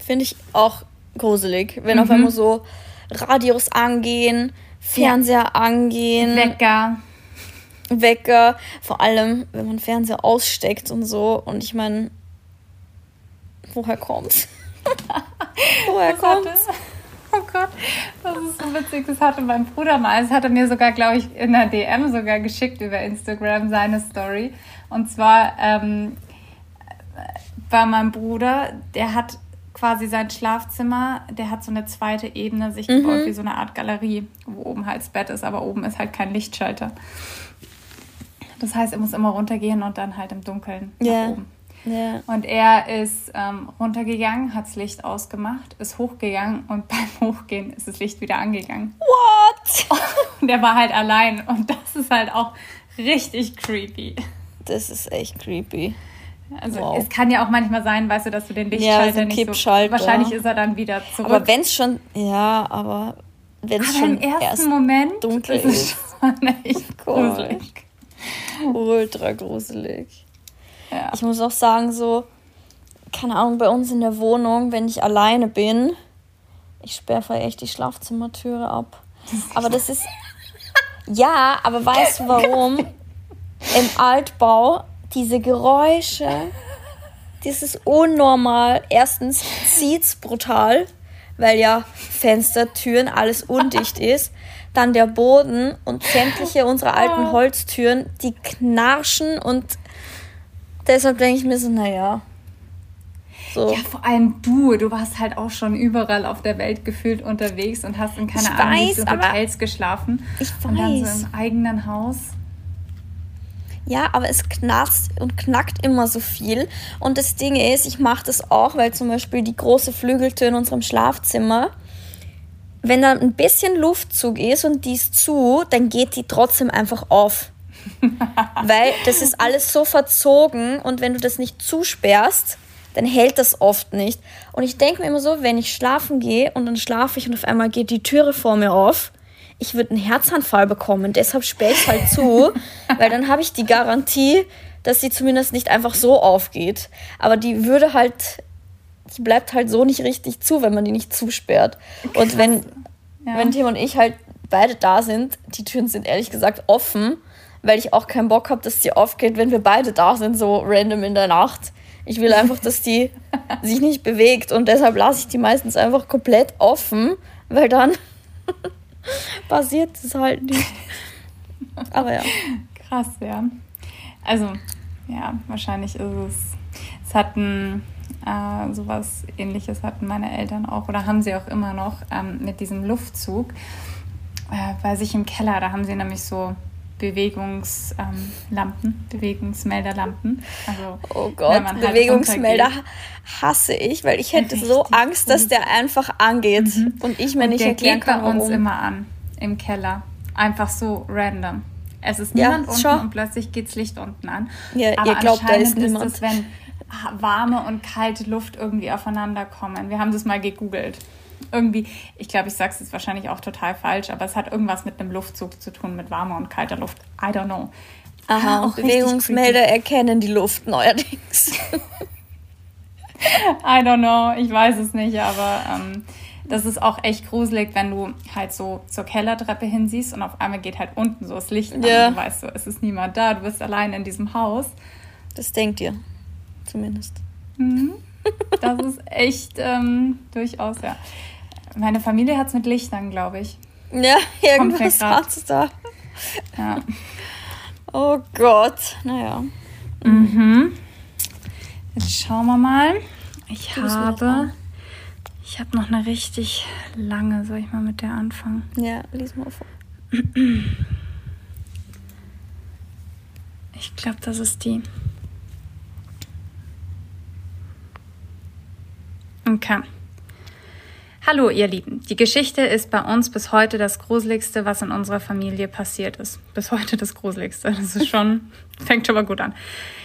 Finde ich auch gruselig, wenn mhm. auf einmal so Radios angehen, Fernseher ja. angehen. Wecker. Wecker. Vor allem, wenn man Fernseher aussteckt und so. Und ich meine, woher kommt's? [LAUGHS] woher kommt's? Oh Gott, das ist so witzig. Das hatte mein Bruder mal. Das hat er mir sogar, glaube ich, in der DM sogar geschickt über Instagram, seine Story. Und zwar ähm, war mein Bruder, der hat quasi sein Schlafzimmer, der hat so eine zweite Ebene sich mhm. gebaut, wie so eine Art Galerie, wo oben halt das Bett ist, aber oben ist halt kein Lichtschalter. Das heißt, er muss immer runtergehen und dann halt im Dunkeln yeah. nach oben. Yeah. Und er ist ähm, runtergegangen, hat das Licht ausgemacht, ist hochgegangen und [LAUGHS] beim Hochgehen ist das Licht wieder angegangen. What? Und er war halt allein und das ist halt auch richtig creepy. Das ist echt creepy. Also wow. es kann ja auch manchmal sein, weißt du, dass du den Lichtschalter ja, nicht so... Wahrscheinlich ist er dann wieder zurück. Aber wenn es schon... Ja, aber wenn es schon im ersten erst Moment dunkel ist, ist [LAUGHS] schon echt [LAUGHS] gruselig. Ultra gruselig. Ja. Ich muss auch sagen, so... Keine Ahnung, bei uns in der Wohnung, wenn ich alleine bin, ich sperre echt die Schlafzimmertüre ab. Aber das ist... Ja, aber weißt du warum? [LAUGHS] Im Altbau diese Geräusche, das ist unnormal. Erstens zieht's brutal, weil ja Fenster, Türen, alles undicht ist. Dann der Boden und sämtliche unserer alten Holztüren, die knarschen und deshalb denke ich mir so, naja. So. Ja, vor allem du. Du warst halt auch schon überall auf der Welt gefühlt unterwegs und hast in keine ich Ahnung, weiß, Hotels geschlafen. Ich weiß. Und dann so im eigenen Haus. Ja, aber es knarzt und knackt immer so viel. Und das Ding ist, ich mache das auch, weil zum Beispiel die große Flügeltür in unserem Schlafzimmer, wenn da ein bisschen Luftzug ist und die ist zu, dann geht die trotzdem einfach auf. [LAUGHS] Weil das ist alles so verzogen und wenn du das nicht zusperrst, dann hält das oft nicht. Und ich denke mir immer so, wenn ich schlafen gehe und dann schlafe ich und auf einmal geht die Türe vor mir auf, ich würde einen Herzanfall bekommen. Deshalb sperre ich halt zu, [LAUGHS] weil dann habe ich die Garantie, dass sie zumindest nicht einfach so aufgeht. Aber die würde halt, die bleibt halt so nicht richtig zu, wenn man die nicht zusperrt. Krass. Und wenn, ja. wenn Tim und ich halt beide da sind, die Türen sind ehrlich gesagt offen, weil ich auch keinen Bock habe, dass sie aufgeht, wenn wir beide da sind, so random in der Nacht. Ich will einfach, dass die [LAUGHS] sich nicht bewegt und deshalb lasse ich die meistens einfach komplett offen, weil dann [LAUGHS] [LAUGHS] passiert es halt nicht. Aber ja. Krass, ja. Also, ja, wahrscheinlich ist es. Es hatten äh, sowas ähnliches hatten meine Eltern auch oder haben sie auch immer noch ähm, mit diesem Luftzug. Äh, bei sich im Keller, da haben sie nämlich so Bewegungslampen, ähm, Bewegungsmelderlampen. Also, oh Gott, halt Bewegungsmelder hasse ich, weil ich hätte so Angst, dass der einfach angeht mhm. und ich mir und nicht der erklären geht kann, bei uns immer an im Keller, einfach so random. Es ist niemand ja, unten schon. und plötzlich geht's Licht unten an. Ja, Aber ihr glaubt, da ist niemand. Ist es, wenn warme und kalte Luft irgendwie aufeinander kommen. Wir haben das mal gegoogelt irgendwie, ich glaube, ich sage es jetzt wahrscheinlich auch total falsch, aber es hat irgendwas mit einem Luftzug zu tun, mit warmer und kalter Luft. I don't know. Aha, auch Bewegungsmelder erkennen die Luft neuerdings. [LAUGHS] I don't know, ich weiß es nicht, aber ähm, das ist auch echt gruselig, wenn du halt so zur Kellertreppe hinsiehst und auf einmal geht halt unten so das Licht an ja. und du weißt so, es ist niemand da, du bist allein in diesem Haus. Das denkt ihr, zumindest. Mhm. Das ist echt ähm, durchaus, ja. Meine Familie hat es mit Lichtern, glaube ich. Ja, [LAUGHS] irgendwas hat es da. Ja. [LAUGHS] Oh Gott, naja. Mhm. Jetzt schauen wir mal. Ich habe. Ich habe noch eine richtig lange. Soll ich mal mit der anfangen? Ja, lies mal vor. Ich glaube, das ist die. Okay. Hallo ihr Lieben, die Geschichte ist bei uns bis heute das Gruseligste, was in unserer Familie passiert ist. Bis heute das Gruseligste. Das ist schon, [LAUGHS] fängt schon mal gut an.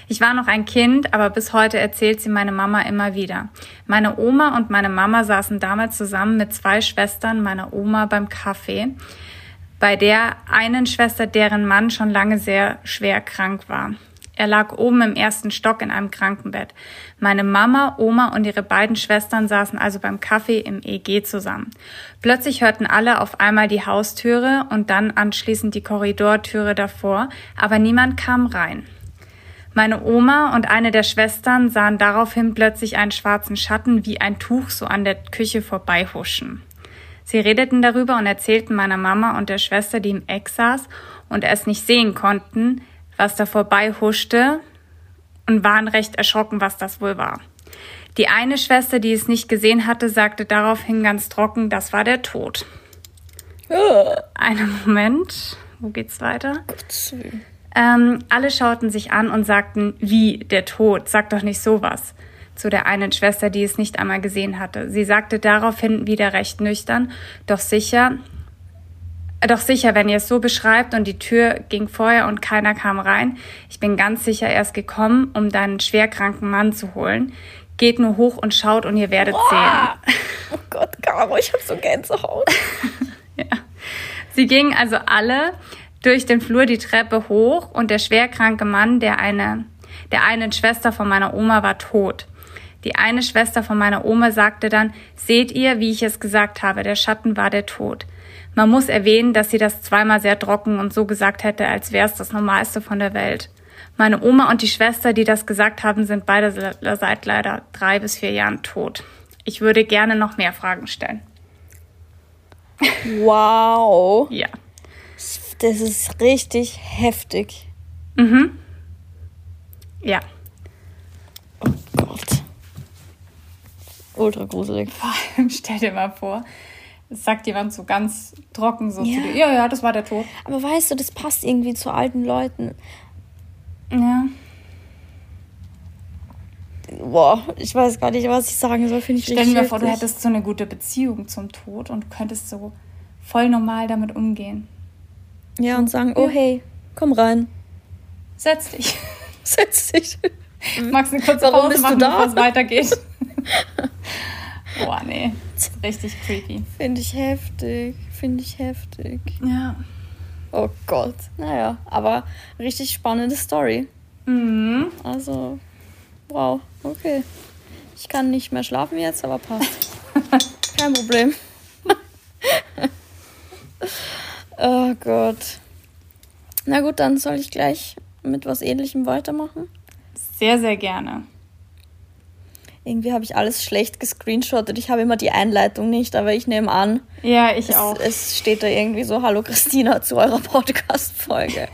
Ich war noch ein Kind, aber bis heute erzählt sie meine Mama immer wieder. Meine Oma und meine Mama saßen damals zusammen mit zwei Schwestern meiner Oma beim Kaffee, bei der einen Schwester, deren Mann schon lange sehr schwer krank war. Er lag oben im ersten Stock in einem Krankenbett. Meine Mama, Oma und ihre beiden Schwestern saßen also beim Kaffee im EG zusammen. Plötzlich hörten alle auf einmal die Haustüre und dann anschließend die Korridortüre davor, aber niemand kam rein. Meine Oma und eine der Schwestern sahen daraufhin plötzlich einen schwarzen Schatten wie ein Tuch so an der Küche vorbeihuschen. Sie redeten darüber und erzählten meiner Mama und der Schwester, die im Eck saß und es nicht sehen konnten, was da vorbei huschte und waren recht erschrocken, was das wohl war. Die eine Schwester, die es nicht gesehen hatte, sagte daraufhin ganz trocken, das war der Tod. Oh. Einen Moment, wo geht's weiter? Ähm, alle schauten sich an und sagten, wie der Tod, sag doch nicht sowas. Zu der einen Schwester, die es nicht einmal gesehen hatte. Sie sagte daraufhin wieder recht nüchtern, doch sicher, doch sicher, wenn ihr es so beschreibt und die Tür ging vorher und keiner kam rein. Ich bin ganz sicher erst gekommen, um deinen schwerkranken Mann zu holen. Geht nur hoch und schaut und ihr werdet Boah. sehen. Oh Gott, Caro, ich hab so Gänsehaut. [LAUGHS] ja. Sie gingen also alle durch den Flur die Treppe hoch und der schwerkranke Mann, der eine, der einen Schwester von meiner Oma war tot. Die eine Schwester von meiner Oma sagte dann, seht ihr, wie ich es gesagt habe, der Schatten war der Tod. Man muss erwähnen, dass sie das zweimal sehr trocken und so gesagt hätte, als wäre es das Normalste von der Welt. Meine Oma und die Schwester, die das gesagt haben, sind beide seit leider drei bis vier Jahren tot. Ich würde gerne noch mehr Fragen stellen. Wow. ja. Das ist richtig heftig. Mhm. Ja. Oh Gott. Ultra gruselig. [LAUGHS] Stell dir mal vor, sagt jemand so ganz trocken so ja. zu dir, ja, ja, das war der Tod. Aber weißt du, das passt irgendwie zu alten Leuten. Ja. boah, ich weiß gar nicht, was ich sagen soll, finde ich Stell dir mal vor, du hättest so eine gute Beziehung zum Tod und du könntest so voll normal damit umgehen. Ja, und sagen, oh hey, komm rein. Setz dich. [LAUGHS] Setz dich. Magst du eine kurze Warum Pause bist machen, bevor es weitergeht? [LAUGHS] Boah, nee. Richtig creepy. Finde ich heftig. Finde ich heftig. Ja. Oh Gott. Naja, aber richtig spannende Story. Mhm. Also, wow, okay. Ich kann nicht mehr schlafen jetzt, aber passt. [LAUGHS] Kein Problem. [LAUGHS] oh Gott. Na gut, dann soll ich gleich mit was ähnlichem weitermachen. Sehr, sehr gerne. Irgendwie habe ich alles schlecht gescreenshottet. Ich habe immer die Einleitung nicht, aber ich nehme an. Ja, ich es, auch. Es steht da irgendwie so: Hallo Christina zu eurer [LAUGHS] Podcast-Folge.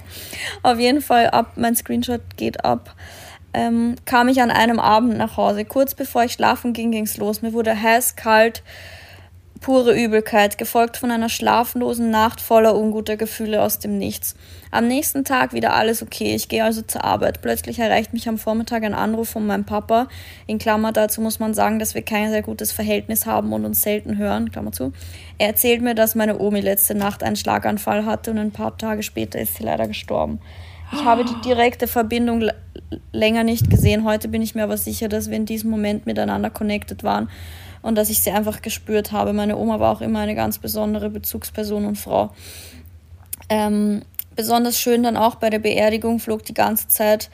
Auf jeden Fall ab, mein Screenshot geht ab. Ähm, kam ich an einem Abend nach Hause. Kurz bevor ich schlafen ging, ging es los. Mir wurde heiß, kalt, pure Übelkeit, gefolgt von einer schlaflosen Nacht voller unguter Gefühle aus dem Nichts. Am nächsten Tag wieder alles okay. Ich gehe also zur Arbeit. Plötzlich erreicht mich am Vormittag ein Anruf von meinem Papa. In Klammer dazu muss man sagen, dass wir kein sehr gutes Verhältnis haben und uns selten hören. Klammer zu. Er erzählt mir, dass meine Omi letzte Nacht einen Schlaganfall hatte und ein paar Tage später ist sie leider gestorben. Ich habe die direkte Verbindung länger nicht gesehen. Heute bin ich mir aber sicher, dass wir in diesem Moment miteinander connected waren und dass ich sie einfach gespürt habe. Meine Oma war auch immer eine ganz besondere Bezugsperson und Frau. Ähm, besonders schön dann auch bei der Beerdigung flog die ganze Zeit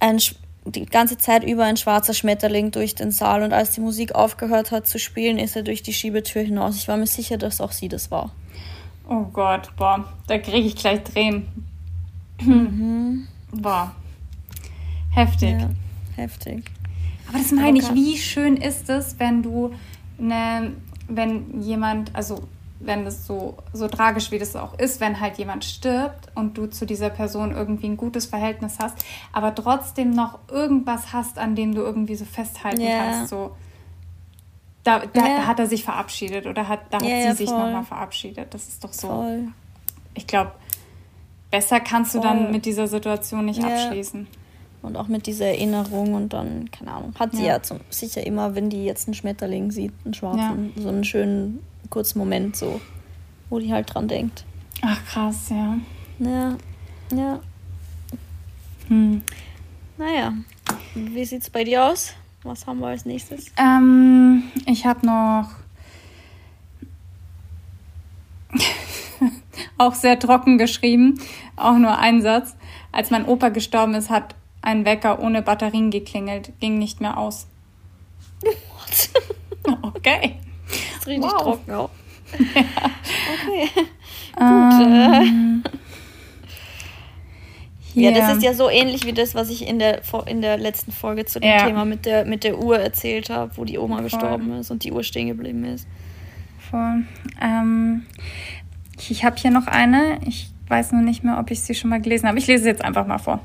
ein die ganze Zeit über ein schwarzer Schmetterling durch den Saal und als die Musik aufgehört hat zu spielen, ist er durch die Schiebetür hinaus. Ich war mir sicher, dass auch sie das war. Oh Gott, boah, da kriege ich gleich Tränen. Mhm. Boah, heftig. Ja, heftig. Aber das meine ich, wie schön ist es, wenn du eine, wenn jemand, also wenn das so, so tragisch wie das auch ist, wenn halt jemand stirbt und du zu dieser Person irgendwie ein gutes Verhältnis hast, aber trotzdem noch irgendwas hast, an dem du irgendwie so festhalten yeah. kannst, so da, da yeah. hat er sich verabschiedet oder hat, da hat yeah, sie sich nochmal verabschiedet. Das ist doch so. Voll. Ich glaube, besser kannst du voll. dann mit dieser Situation nicht abschließen und auch mit dieser Erinnerung und dann, keine Ahnung, hat sie ja, ja zum, sicher immer, wenn die jetzt einen Schmetterling sieht, einen schwarzen, ja. so einen schönen kurzen Moment so, wo die halt dran denkt. Ach krass, ja. Ja, ja. Hm. Naja, wie sieht's bei dir aus? Was haben wir als nächstes? Ähm, ich habe noch [LAUGHS] auch sehr trocken geschrieben, auch nur ein Satz. Als mein Opa gestorben ist, hat ein Wecker ohne Batterien geklingelt, ging nicht mehr aus. [LAUGHS] okay. Das ist richtig wow. trocken auch. Ja. [LAUGHS] Okay. Gut. Ähm, ja, das ist ja so ähnlich wie das, was ich in der, in der letzten Folge zu dem ja. Thema mit der, mit der Uhr erzählt habe, wo die Oma Voll. gestorben ist und die Uhr stehen geblieben ist. Voll. Ähm, ich habe hier noch eine. Ich weiß nur nicht mehr, ob ich sie schon mal gelesen habe. Ich lese sie jetzt einfach mal vor.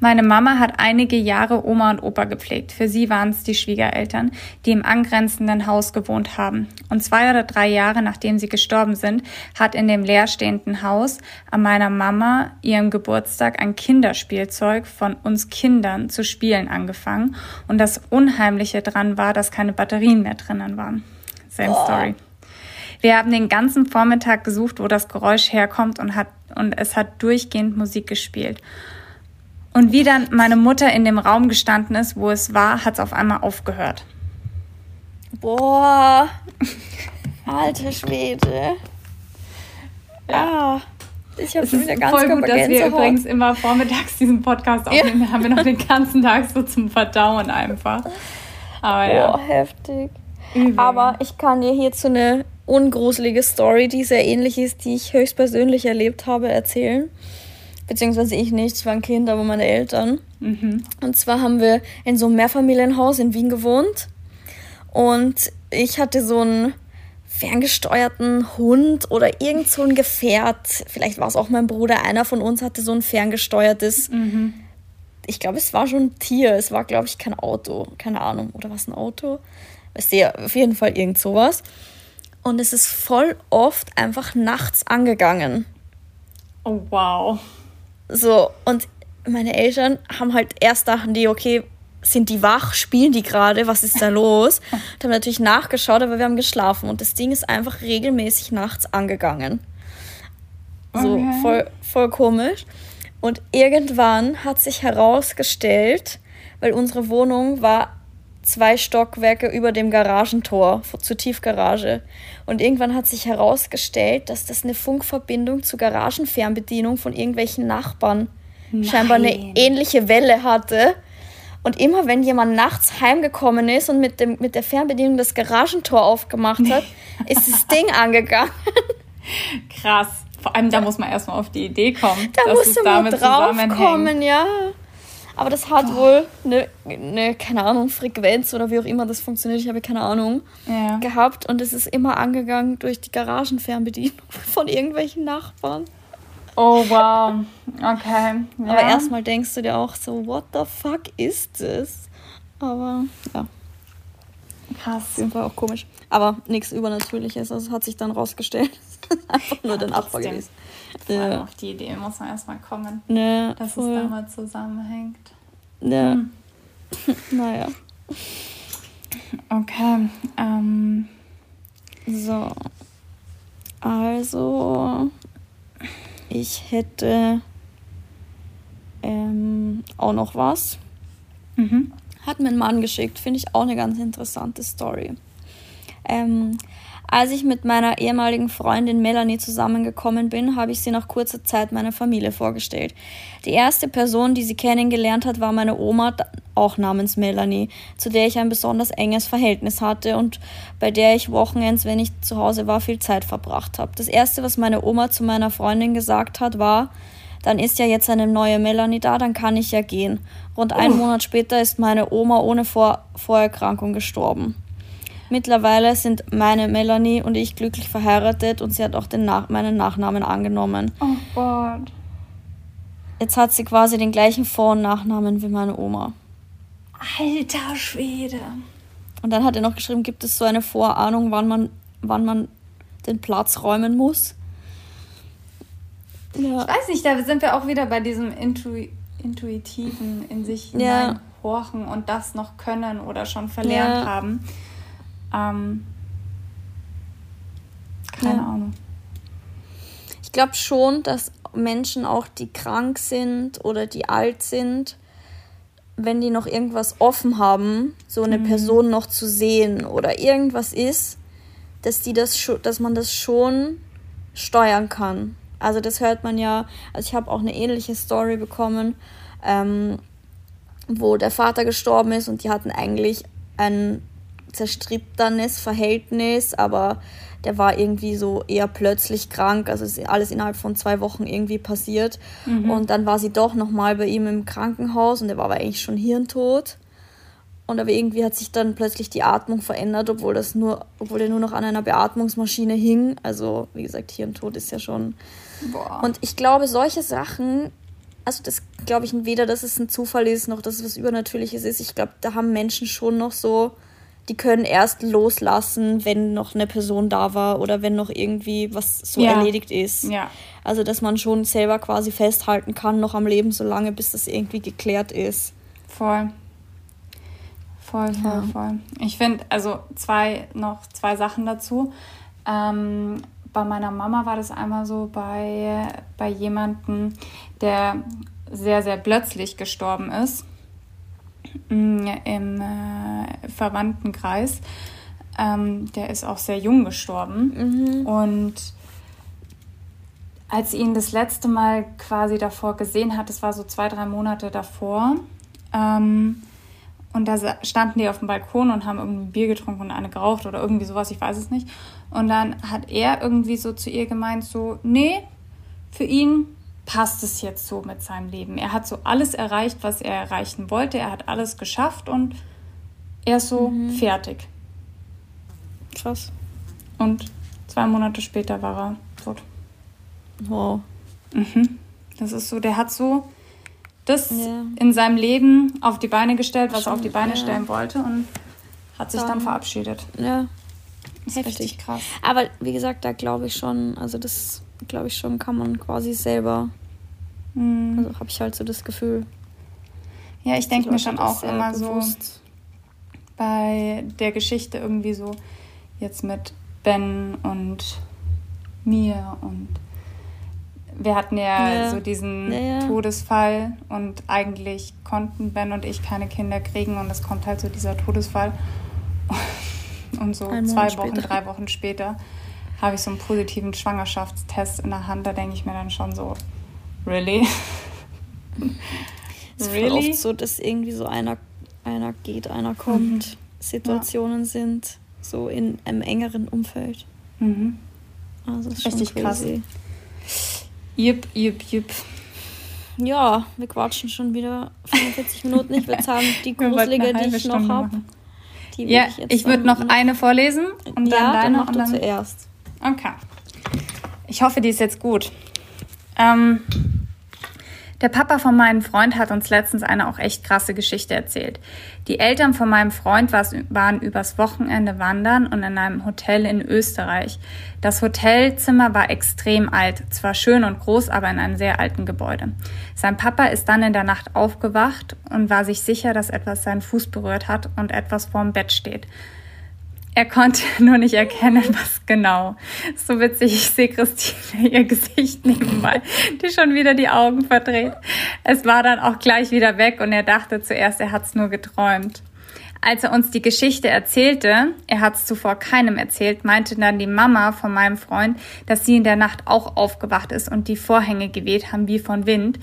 Meine Mama hat einige Jahre Oma und Opa gepflegt. Für sie waren es die Schwiegereltern, die im angrenzenden Haus gewohnt haben. Und zwei oder drei Jahre nachdem sie gestorben sind, hat in dem leerstehenden Haus an meiner Mama ihrem Geburtstag ein Kinderspielzeug von uns Kindern zu spielen angefangen. Und das Unheimliche dran war, dass keine Batterien mehr drinnen waren. Same oh. Story. Wir haben den ganzen Vormittag gesucht, wo das Geräusch herkommt und hat, und es hat durchgehend Musik gespielt. Und wie dann meine Mutter in dem Raum gestanden ist, wo es war, hat es auf einmal aufgehört. Boah, [LAUGHS] alter Schwede. Ja. Ich habe schon wieder ganz voll gut, dass wir übrigens immer vormittags diesen Podcast aufnehmen. Ja. haben wir noch den ganzen Tag so zum Verdauen einfach. Aber Boah, ja. heftig. Übel. Aber ich kann dir hierzu eine ungruselige Story, die sehr ähnlich ist, die ich höchstpersönlich erlebt habe, erzählen beziehungsweise ich nicht, ich war ein Kind, aber meine Eltern. Mhm. Und zwar haben wir in so einem Mehrfamilienhaus in Wien gewohnt und ich hatte so einen ferngesteuerten Hund oder irgend so ein Gefährt. Vielleicht war es auch mein Bruder. Einer von uns hatte so ein ferngesteuertes. Mhm. Ich glaube, es war schon ein Tier. Es war, glaube ich, kein Auto. Keine Ahnung. Oder was ein Auto? Weißt du, auf jeden Fall irgend sowas. Und es ist voll oft einfach nachts angegangen. Oh, wow. So, und meine Eltern haben halt erst dachten die, okay, sind die wach? Spielen die gerade? Was ist da [LAUGHS] los? und haben natürlich nachgeschaut, aber wir haben geschlafen. Und das Ding ist einfach regelmäßig nachts angegangen. So okay. voll, voll komisch. Und irgendwann hat sich herausgestellt, weil unsere Wohnung war zwei Stockwerke über dem Garagentor zur Tiefgarage. Und irgendwann hat sich herausgestellt, dass das eine Funkverbindung zur Garagenfernbedienung von irgendwelchen Nachbarn Nein. scheinbar eine ähnliche Welle hatte. Und immer wenn jemand nachts heimgekommen ist und mit, dem, mit der Fernbedienung das Garagentor aufgemacht hat, ist das Ding angegangen. Krass. Vor allem, da muss man erstmal auf die Idee kommen. Da muss man drauf kommen, ja. Aber das hat oh. wohl eine, eine, keine Ahnung, Frequenz oder wie auch immer das funktioniert, ich habe keine Ahnung, ja. gehabt. Und es ist immer angegangen durch die Garagenfernbedienung [LAUGHS] von irgendwelchen Nachbarn. Oh, wow. Okay. Ja. Aber erstmal denkst du dir auch so, what the fuck ist das? Aber ja. Krass. Auf jeden Fall auch komisch. Aber nichts Übernatürliches. Also hat sich dann rausgestellt. [LAUGHS] Einfach nur ja, der Nachbar gewesen. Vor allem ja. auf die Idee muss man erstmal kommen, ja, dass voll. es damit zusammenhängt. Ja. Hm. [LAUGHS] naja. Okay. Ähm. So. Also, ich hätte ähm, auch noch was. Mhm. Hat mir ein Mann geschickt, finde ich auch eine ganz interessante Story. Ähm, als ich mit meiner ehemaligen Freundin Melanie zusammengekommen bin, habe ich sie nach kurzer Zeit meiner Familie vorgestellt. Die erste Person, die sie kennengelernt hat, war meine Oma, auch namens Melanie, zu der ich ein besonders enges Verhältnis hatte und bei der ich Wochenends, wenn ich zu Hause war, viel Zeit verbracht habe. Das erste, was meine Oma zu meiner Freundin gesagt hat, war, dann ist ja jetzt eine neue Melanie da, dann kann ich ja gehen. Rund einen oh. Monat später ist meine Oma ohne Vor Vorerkrankung gestorben. Mittlerweile sind meine Melanie und ich glücklich verheiratet und sie hat auch den Nach meinen Nachnamen angenommen. Oh Gott. Jetzt hat sie quasi den gleichen Vor- und Nachnamen wie meine Oma. Alter Schwede. Und dann hat er noch geschrieben, gibt es so eine Vorahnung, wann man, wann man den Platz räumen muss? Ja. Ich weiß nicht, da sind wir auch wieder bei diesem Intu Intuitiven in sich ja. hineinhorchen und das noch können oder schon verlernt ja. haben. Ähm, keine ja. Ahnung. Ich glaube schon, dass Menschen auch, die krank sind oder die alt sind, wenn die noch irgendwas offen haben, so eine mhm. Person noch zu sehen oder irgendwas ist, dass die das dass man das schon steuern kann. Also das hört man ja, also ich habe auch eine ähnliche Story bekommen, ähm, wo der Vater gestorben ist und die hatten eigentlich ein zerstrittenes Verhältnis, aber der war irgendwie so eher plötzlich krank, also ist alles innerhalb von zwei Wochen irgendwie passiert. Mhm. Und dann war sie doch nochmal bei ihm im Krankenhaus und er war aber eigentlich schon hirntot. Und aber irgendwie hat sich dann plötzlich die Atmung verändert, obwohl das nur, obwohl er nur noch an einer Beatmungsmaschine hing. Also, wie gesagt, Hirntod ist ja schon. Boah. Und ich glaube, solche Sachen, also das glaube ich weder, dass es ein Zufall ist, noch dass es was Übernatürliches ist. Ich glaube, da haben Menschen schon noch so die können erst loslassen, wenn noch eine Person da war oder wenn noch irgendwie was so ja. erledigt ist. Ja. Also, dass man schon selber quasi festhalten kann, noch am Leben, solange bis das irgendwie geklärt ist. Voll. Voll, voll, ja. voll. Ich finde, also zwei, noch zwei Sachen dazu. Ähm, bei meiner Mama war das einmal so bei, bei jemandem, der sehr, sehr plötzlich gestorben ist. Mm, im äh, Verwandtenkreis. Ähm, der ist auch sehr jung gestorben. Mhm. Und als sie ihn das letzte Mal quasi davor gesehen hat, das war so zwei, drei Monate davor, ähm, und da standen die auf dem Balkon und haben irgendwie ein Bier getrunken und eine geraucht oder irgendwie sowas, ich weiß es nicht. Und dann hat er irgendwie so zu ihr gemeint, so, nee, für ihn passt es jetzt so mit seinem Leben. Er hat so alles erreicht, was er erreichen wollte. Er hat alles geschafft und er ist so mhm. fertig. Krass. Und zwei Monate später war er tot. Wow. Mhm. Das ist so, der hat so das ja. in seinem Leben auf die Beine gestellt, was er auf die Beine ja. stellen wollte und hat sich dann, dann verabschiedet. Ja. Das ist Heftig. richtig krass. Aber wie gesagt, da glaube ich schon, also das glaube ich schon, kann man quasi selber. Mhm. Also habe ich halt so das Gefühl. Ja, ich denke mir schon auch immer bewusst. so bei der Geschichte irgendwie so jetzt mit Ben und mir und wir hatten ja, ja. so diesen ja, ja. Todesfall und eigentlich konnten Ben und ich keine Kinder kriegen und es kommt halt so dieser Todesfall. [LAUGHS] Und so zwei Wochen, später. drei Wochen später habe ich so einen positiven Schwangerschaftstest in der Hand. Da denke ich mir dann schon so, really? Es [LAUGHS] ist really? oft so, dass irgendwie so einer, einer geht, einer kommt, mhm. Situationen sind, so in einem engeren Umfeld. Mhm. Also ist Richtig krass. Jupp, jupp, jupp. Ja, wir quatschen schon wieder 45 Minuten. Ich würde sagen, die [LAUGHS] gruselige, die ich noch habe. Ja, ich, ich würde noch eine vorlesen und ja, dann deine. Dann und dann zuerst. Okay. Ich hoffe, die ist jetzt gut. Ähm, der Papa von meinem Freund hat uns letztens eine auch echt krasse Geschichte erzählt. Die Eltern von meinem Freund waren übers Wochenende wandern und in einem Hotel in Österreich. Das Hotelzimmer war extrem alt, zwar schön und groß, aber in einem sehr alten Gebäude. Sein Papa ist dann in der Nacht aufgewacht und war sich sicher, dass etwas seinen Fuß berührt hat und etwas vorm Bett steht. Er konnte [LAUGHS] nur nicht erkennen, was genau. So witzig, ich sehe Christine ihr Gesicht nebenbei, die schon wieder die Augen verdreht. Es war dann auch gleich wieder weg und er dachte zuerst, er hat es nur geträumt. Als er uns die Geschichte erzählte, er hat es zuvor keinem erzählt, meinte dann die Mama von meinem Freund, dass sie in der Nacht auch aufgewacht ist und die Vorhänge geweht haben wie von Wind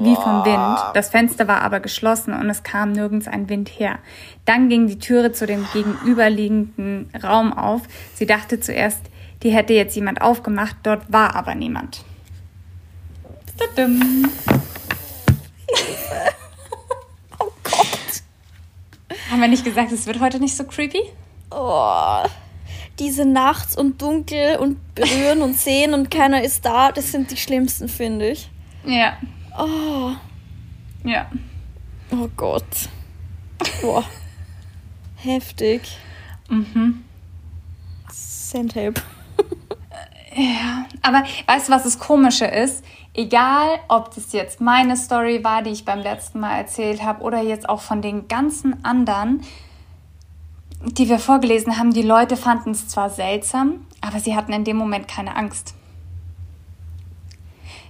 wie vom Wind. Das Fenster war aber geschlossen und es kam nirgends ein Wind her. Dann ging die Türe zu dem gegenüberliegenden Raum auf. Sie dachte zuerst, die hätte jetzt jemand aufgemacht, dort war aber niemand. Tadam. [LAUGHS] oh Gott. Haben wir nicht gesagt, es wird heute nicht so creepy? Oh. Diese nachts und dunkel und berühren und sehen und keiner ist da, das sind die schlimmsten, finde ich. Ja. Oh. Ja. Oh Gott. Boah. Heftig. Mhm. Sandtape. ja, aber weißt du, was das Komische ist? Egal, ob das jetzt meine Story war, die ich beim letzten Mal erzählt habe, oder jetzt auch von den ganzen anderen, die wir vorgelesen haben, die Leute fanden es zwar seltsam, aber sie hatten in dem Moment keine Angst.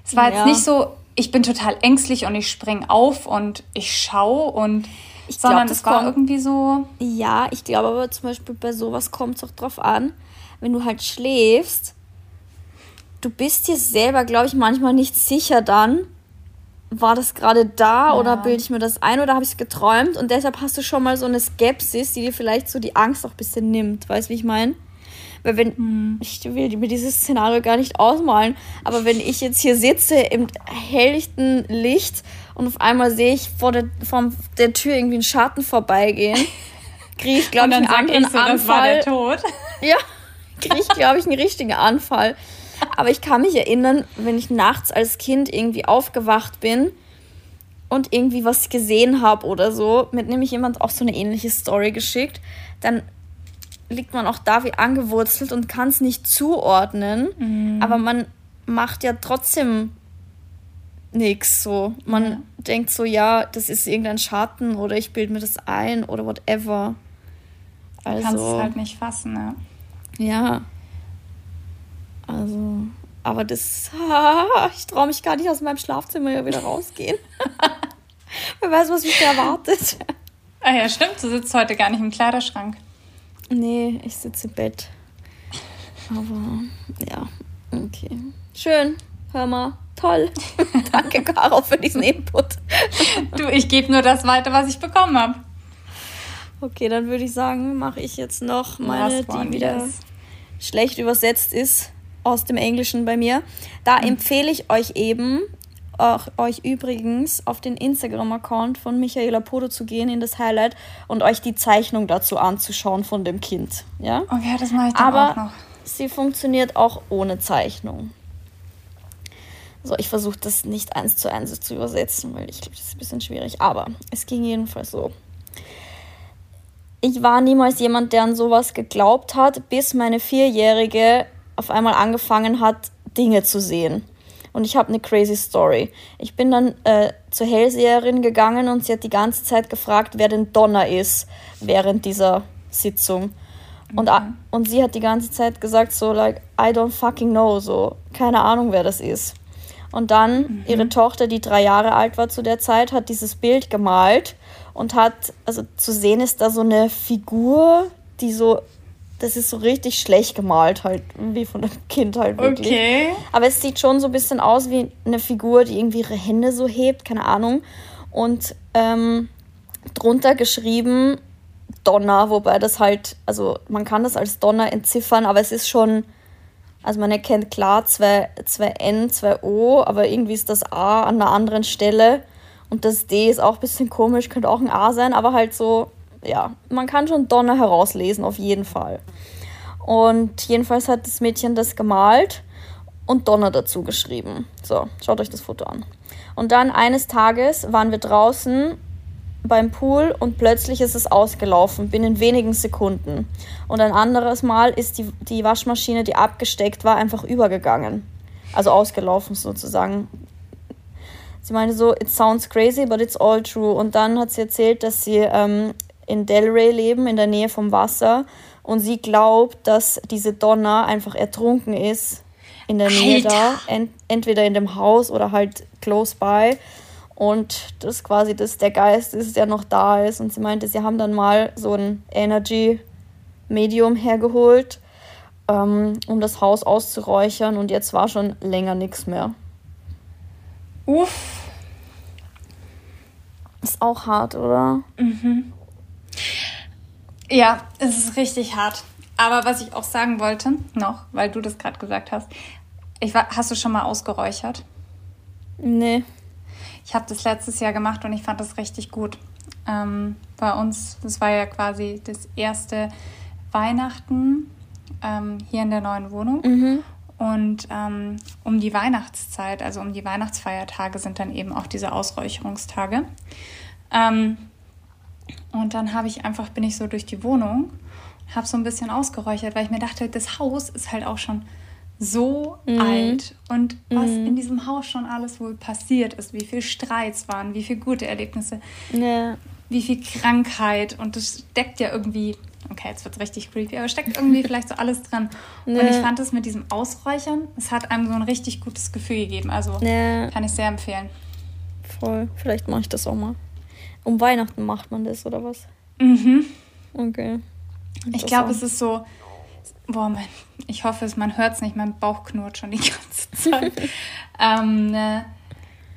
Es war ja. jetzt nicht so, ich bin total ängstlich und ich spring auf und ich schaue und ich sondern glaub, es war kommt, irgendwie so. Ja, ich glaube aber zum Beispiel bei sowas kommt es auch drauf an, wenn du halt schläfst, du bist dir selber, glaube ich, manchmal nicht sicher dann, war das gerade da ja. oder bilde ich mir das ein oder habe ich es geträumt und deshalb hast du schon mal so eine Skepsis, die dir vielleicht so die Angst auch ein bisschen nimmt. Weißt du, wie ich meine? Weil wenn, hm. ich will mir dieses Szenario gar nicht ausmalen, aber wenn ich jetzt hier sitze im helllichten Licht und auf einmal sehe ich vor der, vor der Tür irgendwie einen Schatten vorbeigehen, [LAUGHS] kriege ich, glaube ich, einen anderen ich so, Anfall. Das war der Tod. [LAUGHS] Ja, kriege ich, glaube ich, einen richtigen Anfall. Aber ich kann mich erinnern, wenn ich nachts als Kind irgendwie aufgewacht bin und irgendwie was gesehen habe oder so, mit nämlich jemand auch so eine ähnliche Story geschickt, dann liegt man auch da wie angewurzelt und kann es nicht zuordnen. Mhm. Aber man macht ja trotzdem nichts so. Man ja. denkt so, ja, das ist irgendein Schatten oder ich bilde mir das ein oder whatever. Also, du kannst es halt nicht fassen, ne? Ja. Also, aber das, ah, [LAUGHS] ich traue mich gar nicht aus meinem Schlafzimmer hier wieder rausgehen. [LAUGHS] Wer weiß, was mich da erwartet. Ah ja, stimmt, du sitzt heute gar nicht im Kleiderschrank. Nee, ich sitze im Bett. Aber ja, okay. Schön. Hör mal. Toll. [LAUGHS] Danke, Caro, für diesen Input. du, ich gebe nur das weiter, was ich bekommen habe. Okay, dann würde ich sagen, mache ich jetzt noch meine, die wieder yes. schlecht übersetzt ist aus dem Englischen bei mir. Da mhm. empfehle ich euch eben, auch euch übrigens auf den Instagram-Account von Michaela Podo zu gehen in das Highlight und euch die Zeichnung dazu anzuschauen von dem Kind. Ja? Okay, das mache ich dann Aber auch noch. Sie funktioniert auch ohne Zeichnung. So, ich versuche das nicht eins zu eins zu übersetzen, weil ich glaube, das ist ein bisschen schwierig. Aber es ging jedenfalls so. Ich war niemals jemand, der an sowas geglaubt hat, bis meine Vierjährige auf einmal angefangen hat, Dinge zu sehen. Und ich habe eine crazy Story. Ich bin dann äh, zur Hellseherin gegangen und sie hat die ganze Zeit gefragt, wer denn Donner ist während dieser Sitzung. Und, okay. und sie hat die ganze Zeit gesagt, so, like, I don't fucking know, so, keine Ahnung, wer das ist. Und dann mhm. ihre Tochter, die drei Jahre alt war zu der Zeit, hat dieses Bild gemalt und hat, also zu sehen ist da so eine Figur, die so, das ist so richtig schlecht gemalt, halt, wie von einem Kind halt wirklich. Okay. Aber es sieht schon so ein bisschen aus wie eine Figur, die irgendwie ihre Hände so hebt, keine Ahnung. Und ähm, drunter geschrieben Donner, wobei das halt, also man kann das als Donner entziffern, aber es ist schon, also man erkennt klar zwei, zwei N, zwei O, aber irgendwie ist das A an einer anderen Stelle und das D ist auch ein bisschen komisch, könnte auch ein A sein, aber halt so, ja, man kann schon Donner herauslesen, auf jeden Fall. Und jedenfalls hat das Mädchen das gemalt und Donner dazu geschrieben. So, schaut euch das Foto an. Und dann eines Tages waren wir draußen beim Pool und plötzlich ist es ausgelaufen, binnen wenigen Sekunden. Und ein anderes Mal ist die, die Waschmaschine, die abgesteckt war, einfach übergegangen. Also ausgelaufen sozusagen. Sie meinte so, it sounds crazy, but it's all true. Und dann hat sie erzählt, dass sie ähm, in Delray leben, in der Nähe vom Wasser. Und sie glaubt, dass diese Donna einfach ertrunken ist in der Nähe Alter. da. Ent entweder in dem Haus oder halt close by und das quasi das der Geist ist, der noch da ist. Und sie meinte, sie haben dann mal so ein Energy-Medium hergeholt, ähm, um das Haus auszuräuchern und jetzt war schon länger nichts mehr. Uff. Ist auch hart, oder? Mhm. Ja, es ist richtig hart. Aber was ich auch sagen wollte, noch, weil du das gerade gesagt hast, ich war, hast du schon mal ausgeräuchert? Nee. Ich habe das letztes Jahr gemacht und ich fand das richtig gut. Ähm, bei uns, das war ja quasi das erste Weihnachten ähm, hier in der neuen Wohnung. Mhm. Und ähm, um die Weihnachtszeit, also um die Weihnachtsfeiertage, sind dann eben auch diese Ausräucherungstage. Ähm, und dann habe ich einfach, bin ich so durch die Wohnung, habe so ein bisschen ausgeräuchert, weil ich mir dachte, das Haus ist halt auch schon so mhm. alt und was mhm. in diesem Haus schon alles wohl passiert ist, wie viele Streits waren, wie viele gute Erlebnisse, ja. wie viel Krankheit und das steckt ja irgendwie, okay, jetzt wird es richtig creepy, aber steckt irgendwie [LAUGHS] vielleicht so alles dran. Ja. Und ich fand es mit diesem Ausräuchern, es hat einem so ein richtig gutes Gefühl gegeben, also ja. kann ich sehr empfehlen. Voll, vielleicht mache ich das auch mal. Um Weihnachten macht man das oder was? Mhm. Okay. Ich glaube, es ist so, boah, mein, ich hoffe, es, man hört es nicht, mein Bauch knurrt schon die [LAUGHS] ganze Zeit. [LAUGHS] ähm, ne,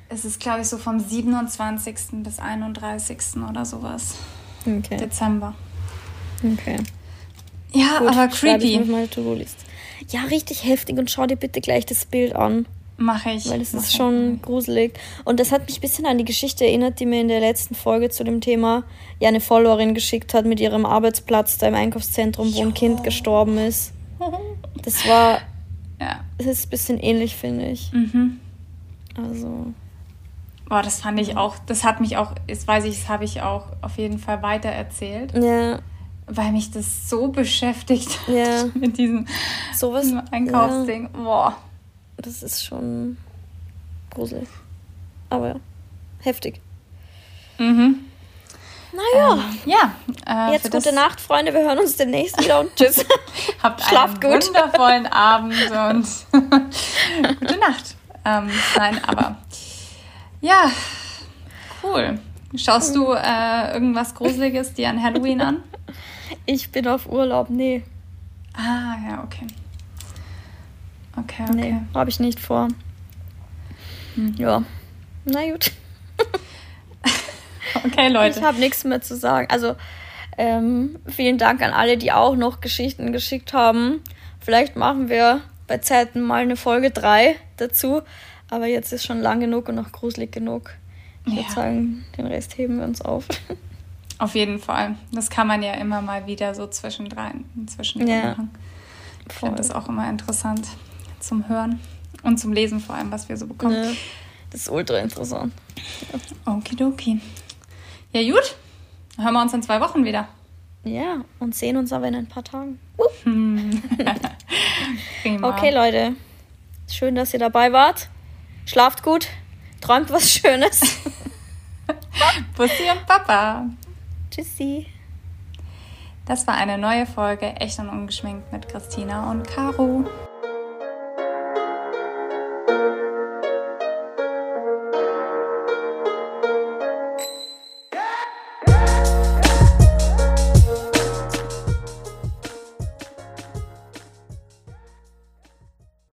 es ist, glaube ich, so vom 27. bis 31. oder sowas. Okay. Dezember. Okay. Ja, Gut, aber creepy. Ja, richtig heftig und schau dir bitte gleich das Bild an. Mache ich. Weil es ist schon ich. gruselig. Und das hat mich ein bisschen an die Geschichte erinnert, die mir in der letzten Folge zu dem Thema ja eine Followerin geschickt hat mit ihrem Arbeitsplatz da im Einkaufszentrum, wo jo. ein Kind gestorben ist. [LAUGHS] Das war. Ja. Es ist ein bisschen ähnlich, finde ich. Mhm. Also. Boah, das fand ich auch, das hat mich auch, das weiß ich, das habe ich auch auf jeden Fall weiter erzählt. Ja. Weil mich das so beschäftigt ja. [LAUGHS] mit diesem Sowas, Einkaufsding. Ja. Boah. Das ist schon gruselig. Aber ja, heftig. Mhm. Naja. Ähm, ja. Äh, Jetzt gute Nacht, Freunde. Wir hören uns demnächst wieder und tschüss. [LAUGHS] Habt [LAUGHS] Schlaft einen gut. wundervollen [LAUGHS] Abend und gute Nacht. Ähm, nein, aber ja, cool. Schaust du äh, irgendwas Gruseliges dir an Halloween an? Ich bin auf Urlaub, nee. Ah, ja, okay. Okay, okay. Nee, habe ich nicht vor. Hm. Ja. Na gut. [LAUGHS] okay, Leute. Ich habe nichts mehr zu sagen. Also, ähm, vielen Dank an alle, die auch noch Geschichten geschickt haben. Vielleicht machen wir bei Zeiten mal eine Folge 3 dazu. Aber jetzt ist schon lang genug und noch gruselig genug. Ich ja. würde sagen, den Rest heben wir uns auf. Auf jeden Fall. Das kann man ja immer mal wieder so zwischendrin, zwischendrin ja. machen. Ich finde das auch immer interessant zum Hören und zum Lesen vor allem, was wir so bekommen. Ja, das ist ultra interessant. Ja. Okidoki. Ja, gut. Dann hören wir uns in zwei Wochen wieder. Ja, und sehen uns aber in ein paar Tagen. Uh. [LAUGHS] okay, Leute. Schön, dass ihr dabei wart. Schlaft gut, träumt was Schönes. [LAUGHS] Bussi und Papa. Tschüssi. Das war eine neue Folge Echt und Ungeschminkt mit Christina und Caro.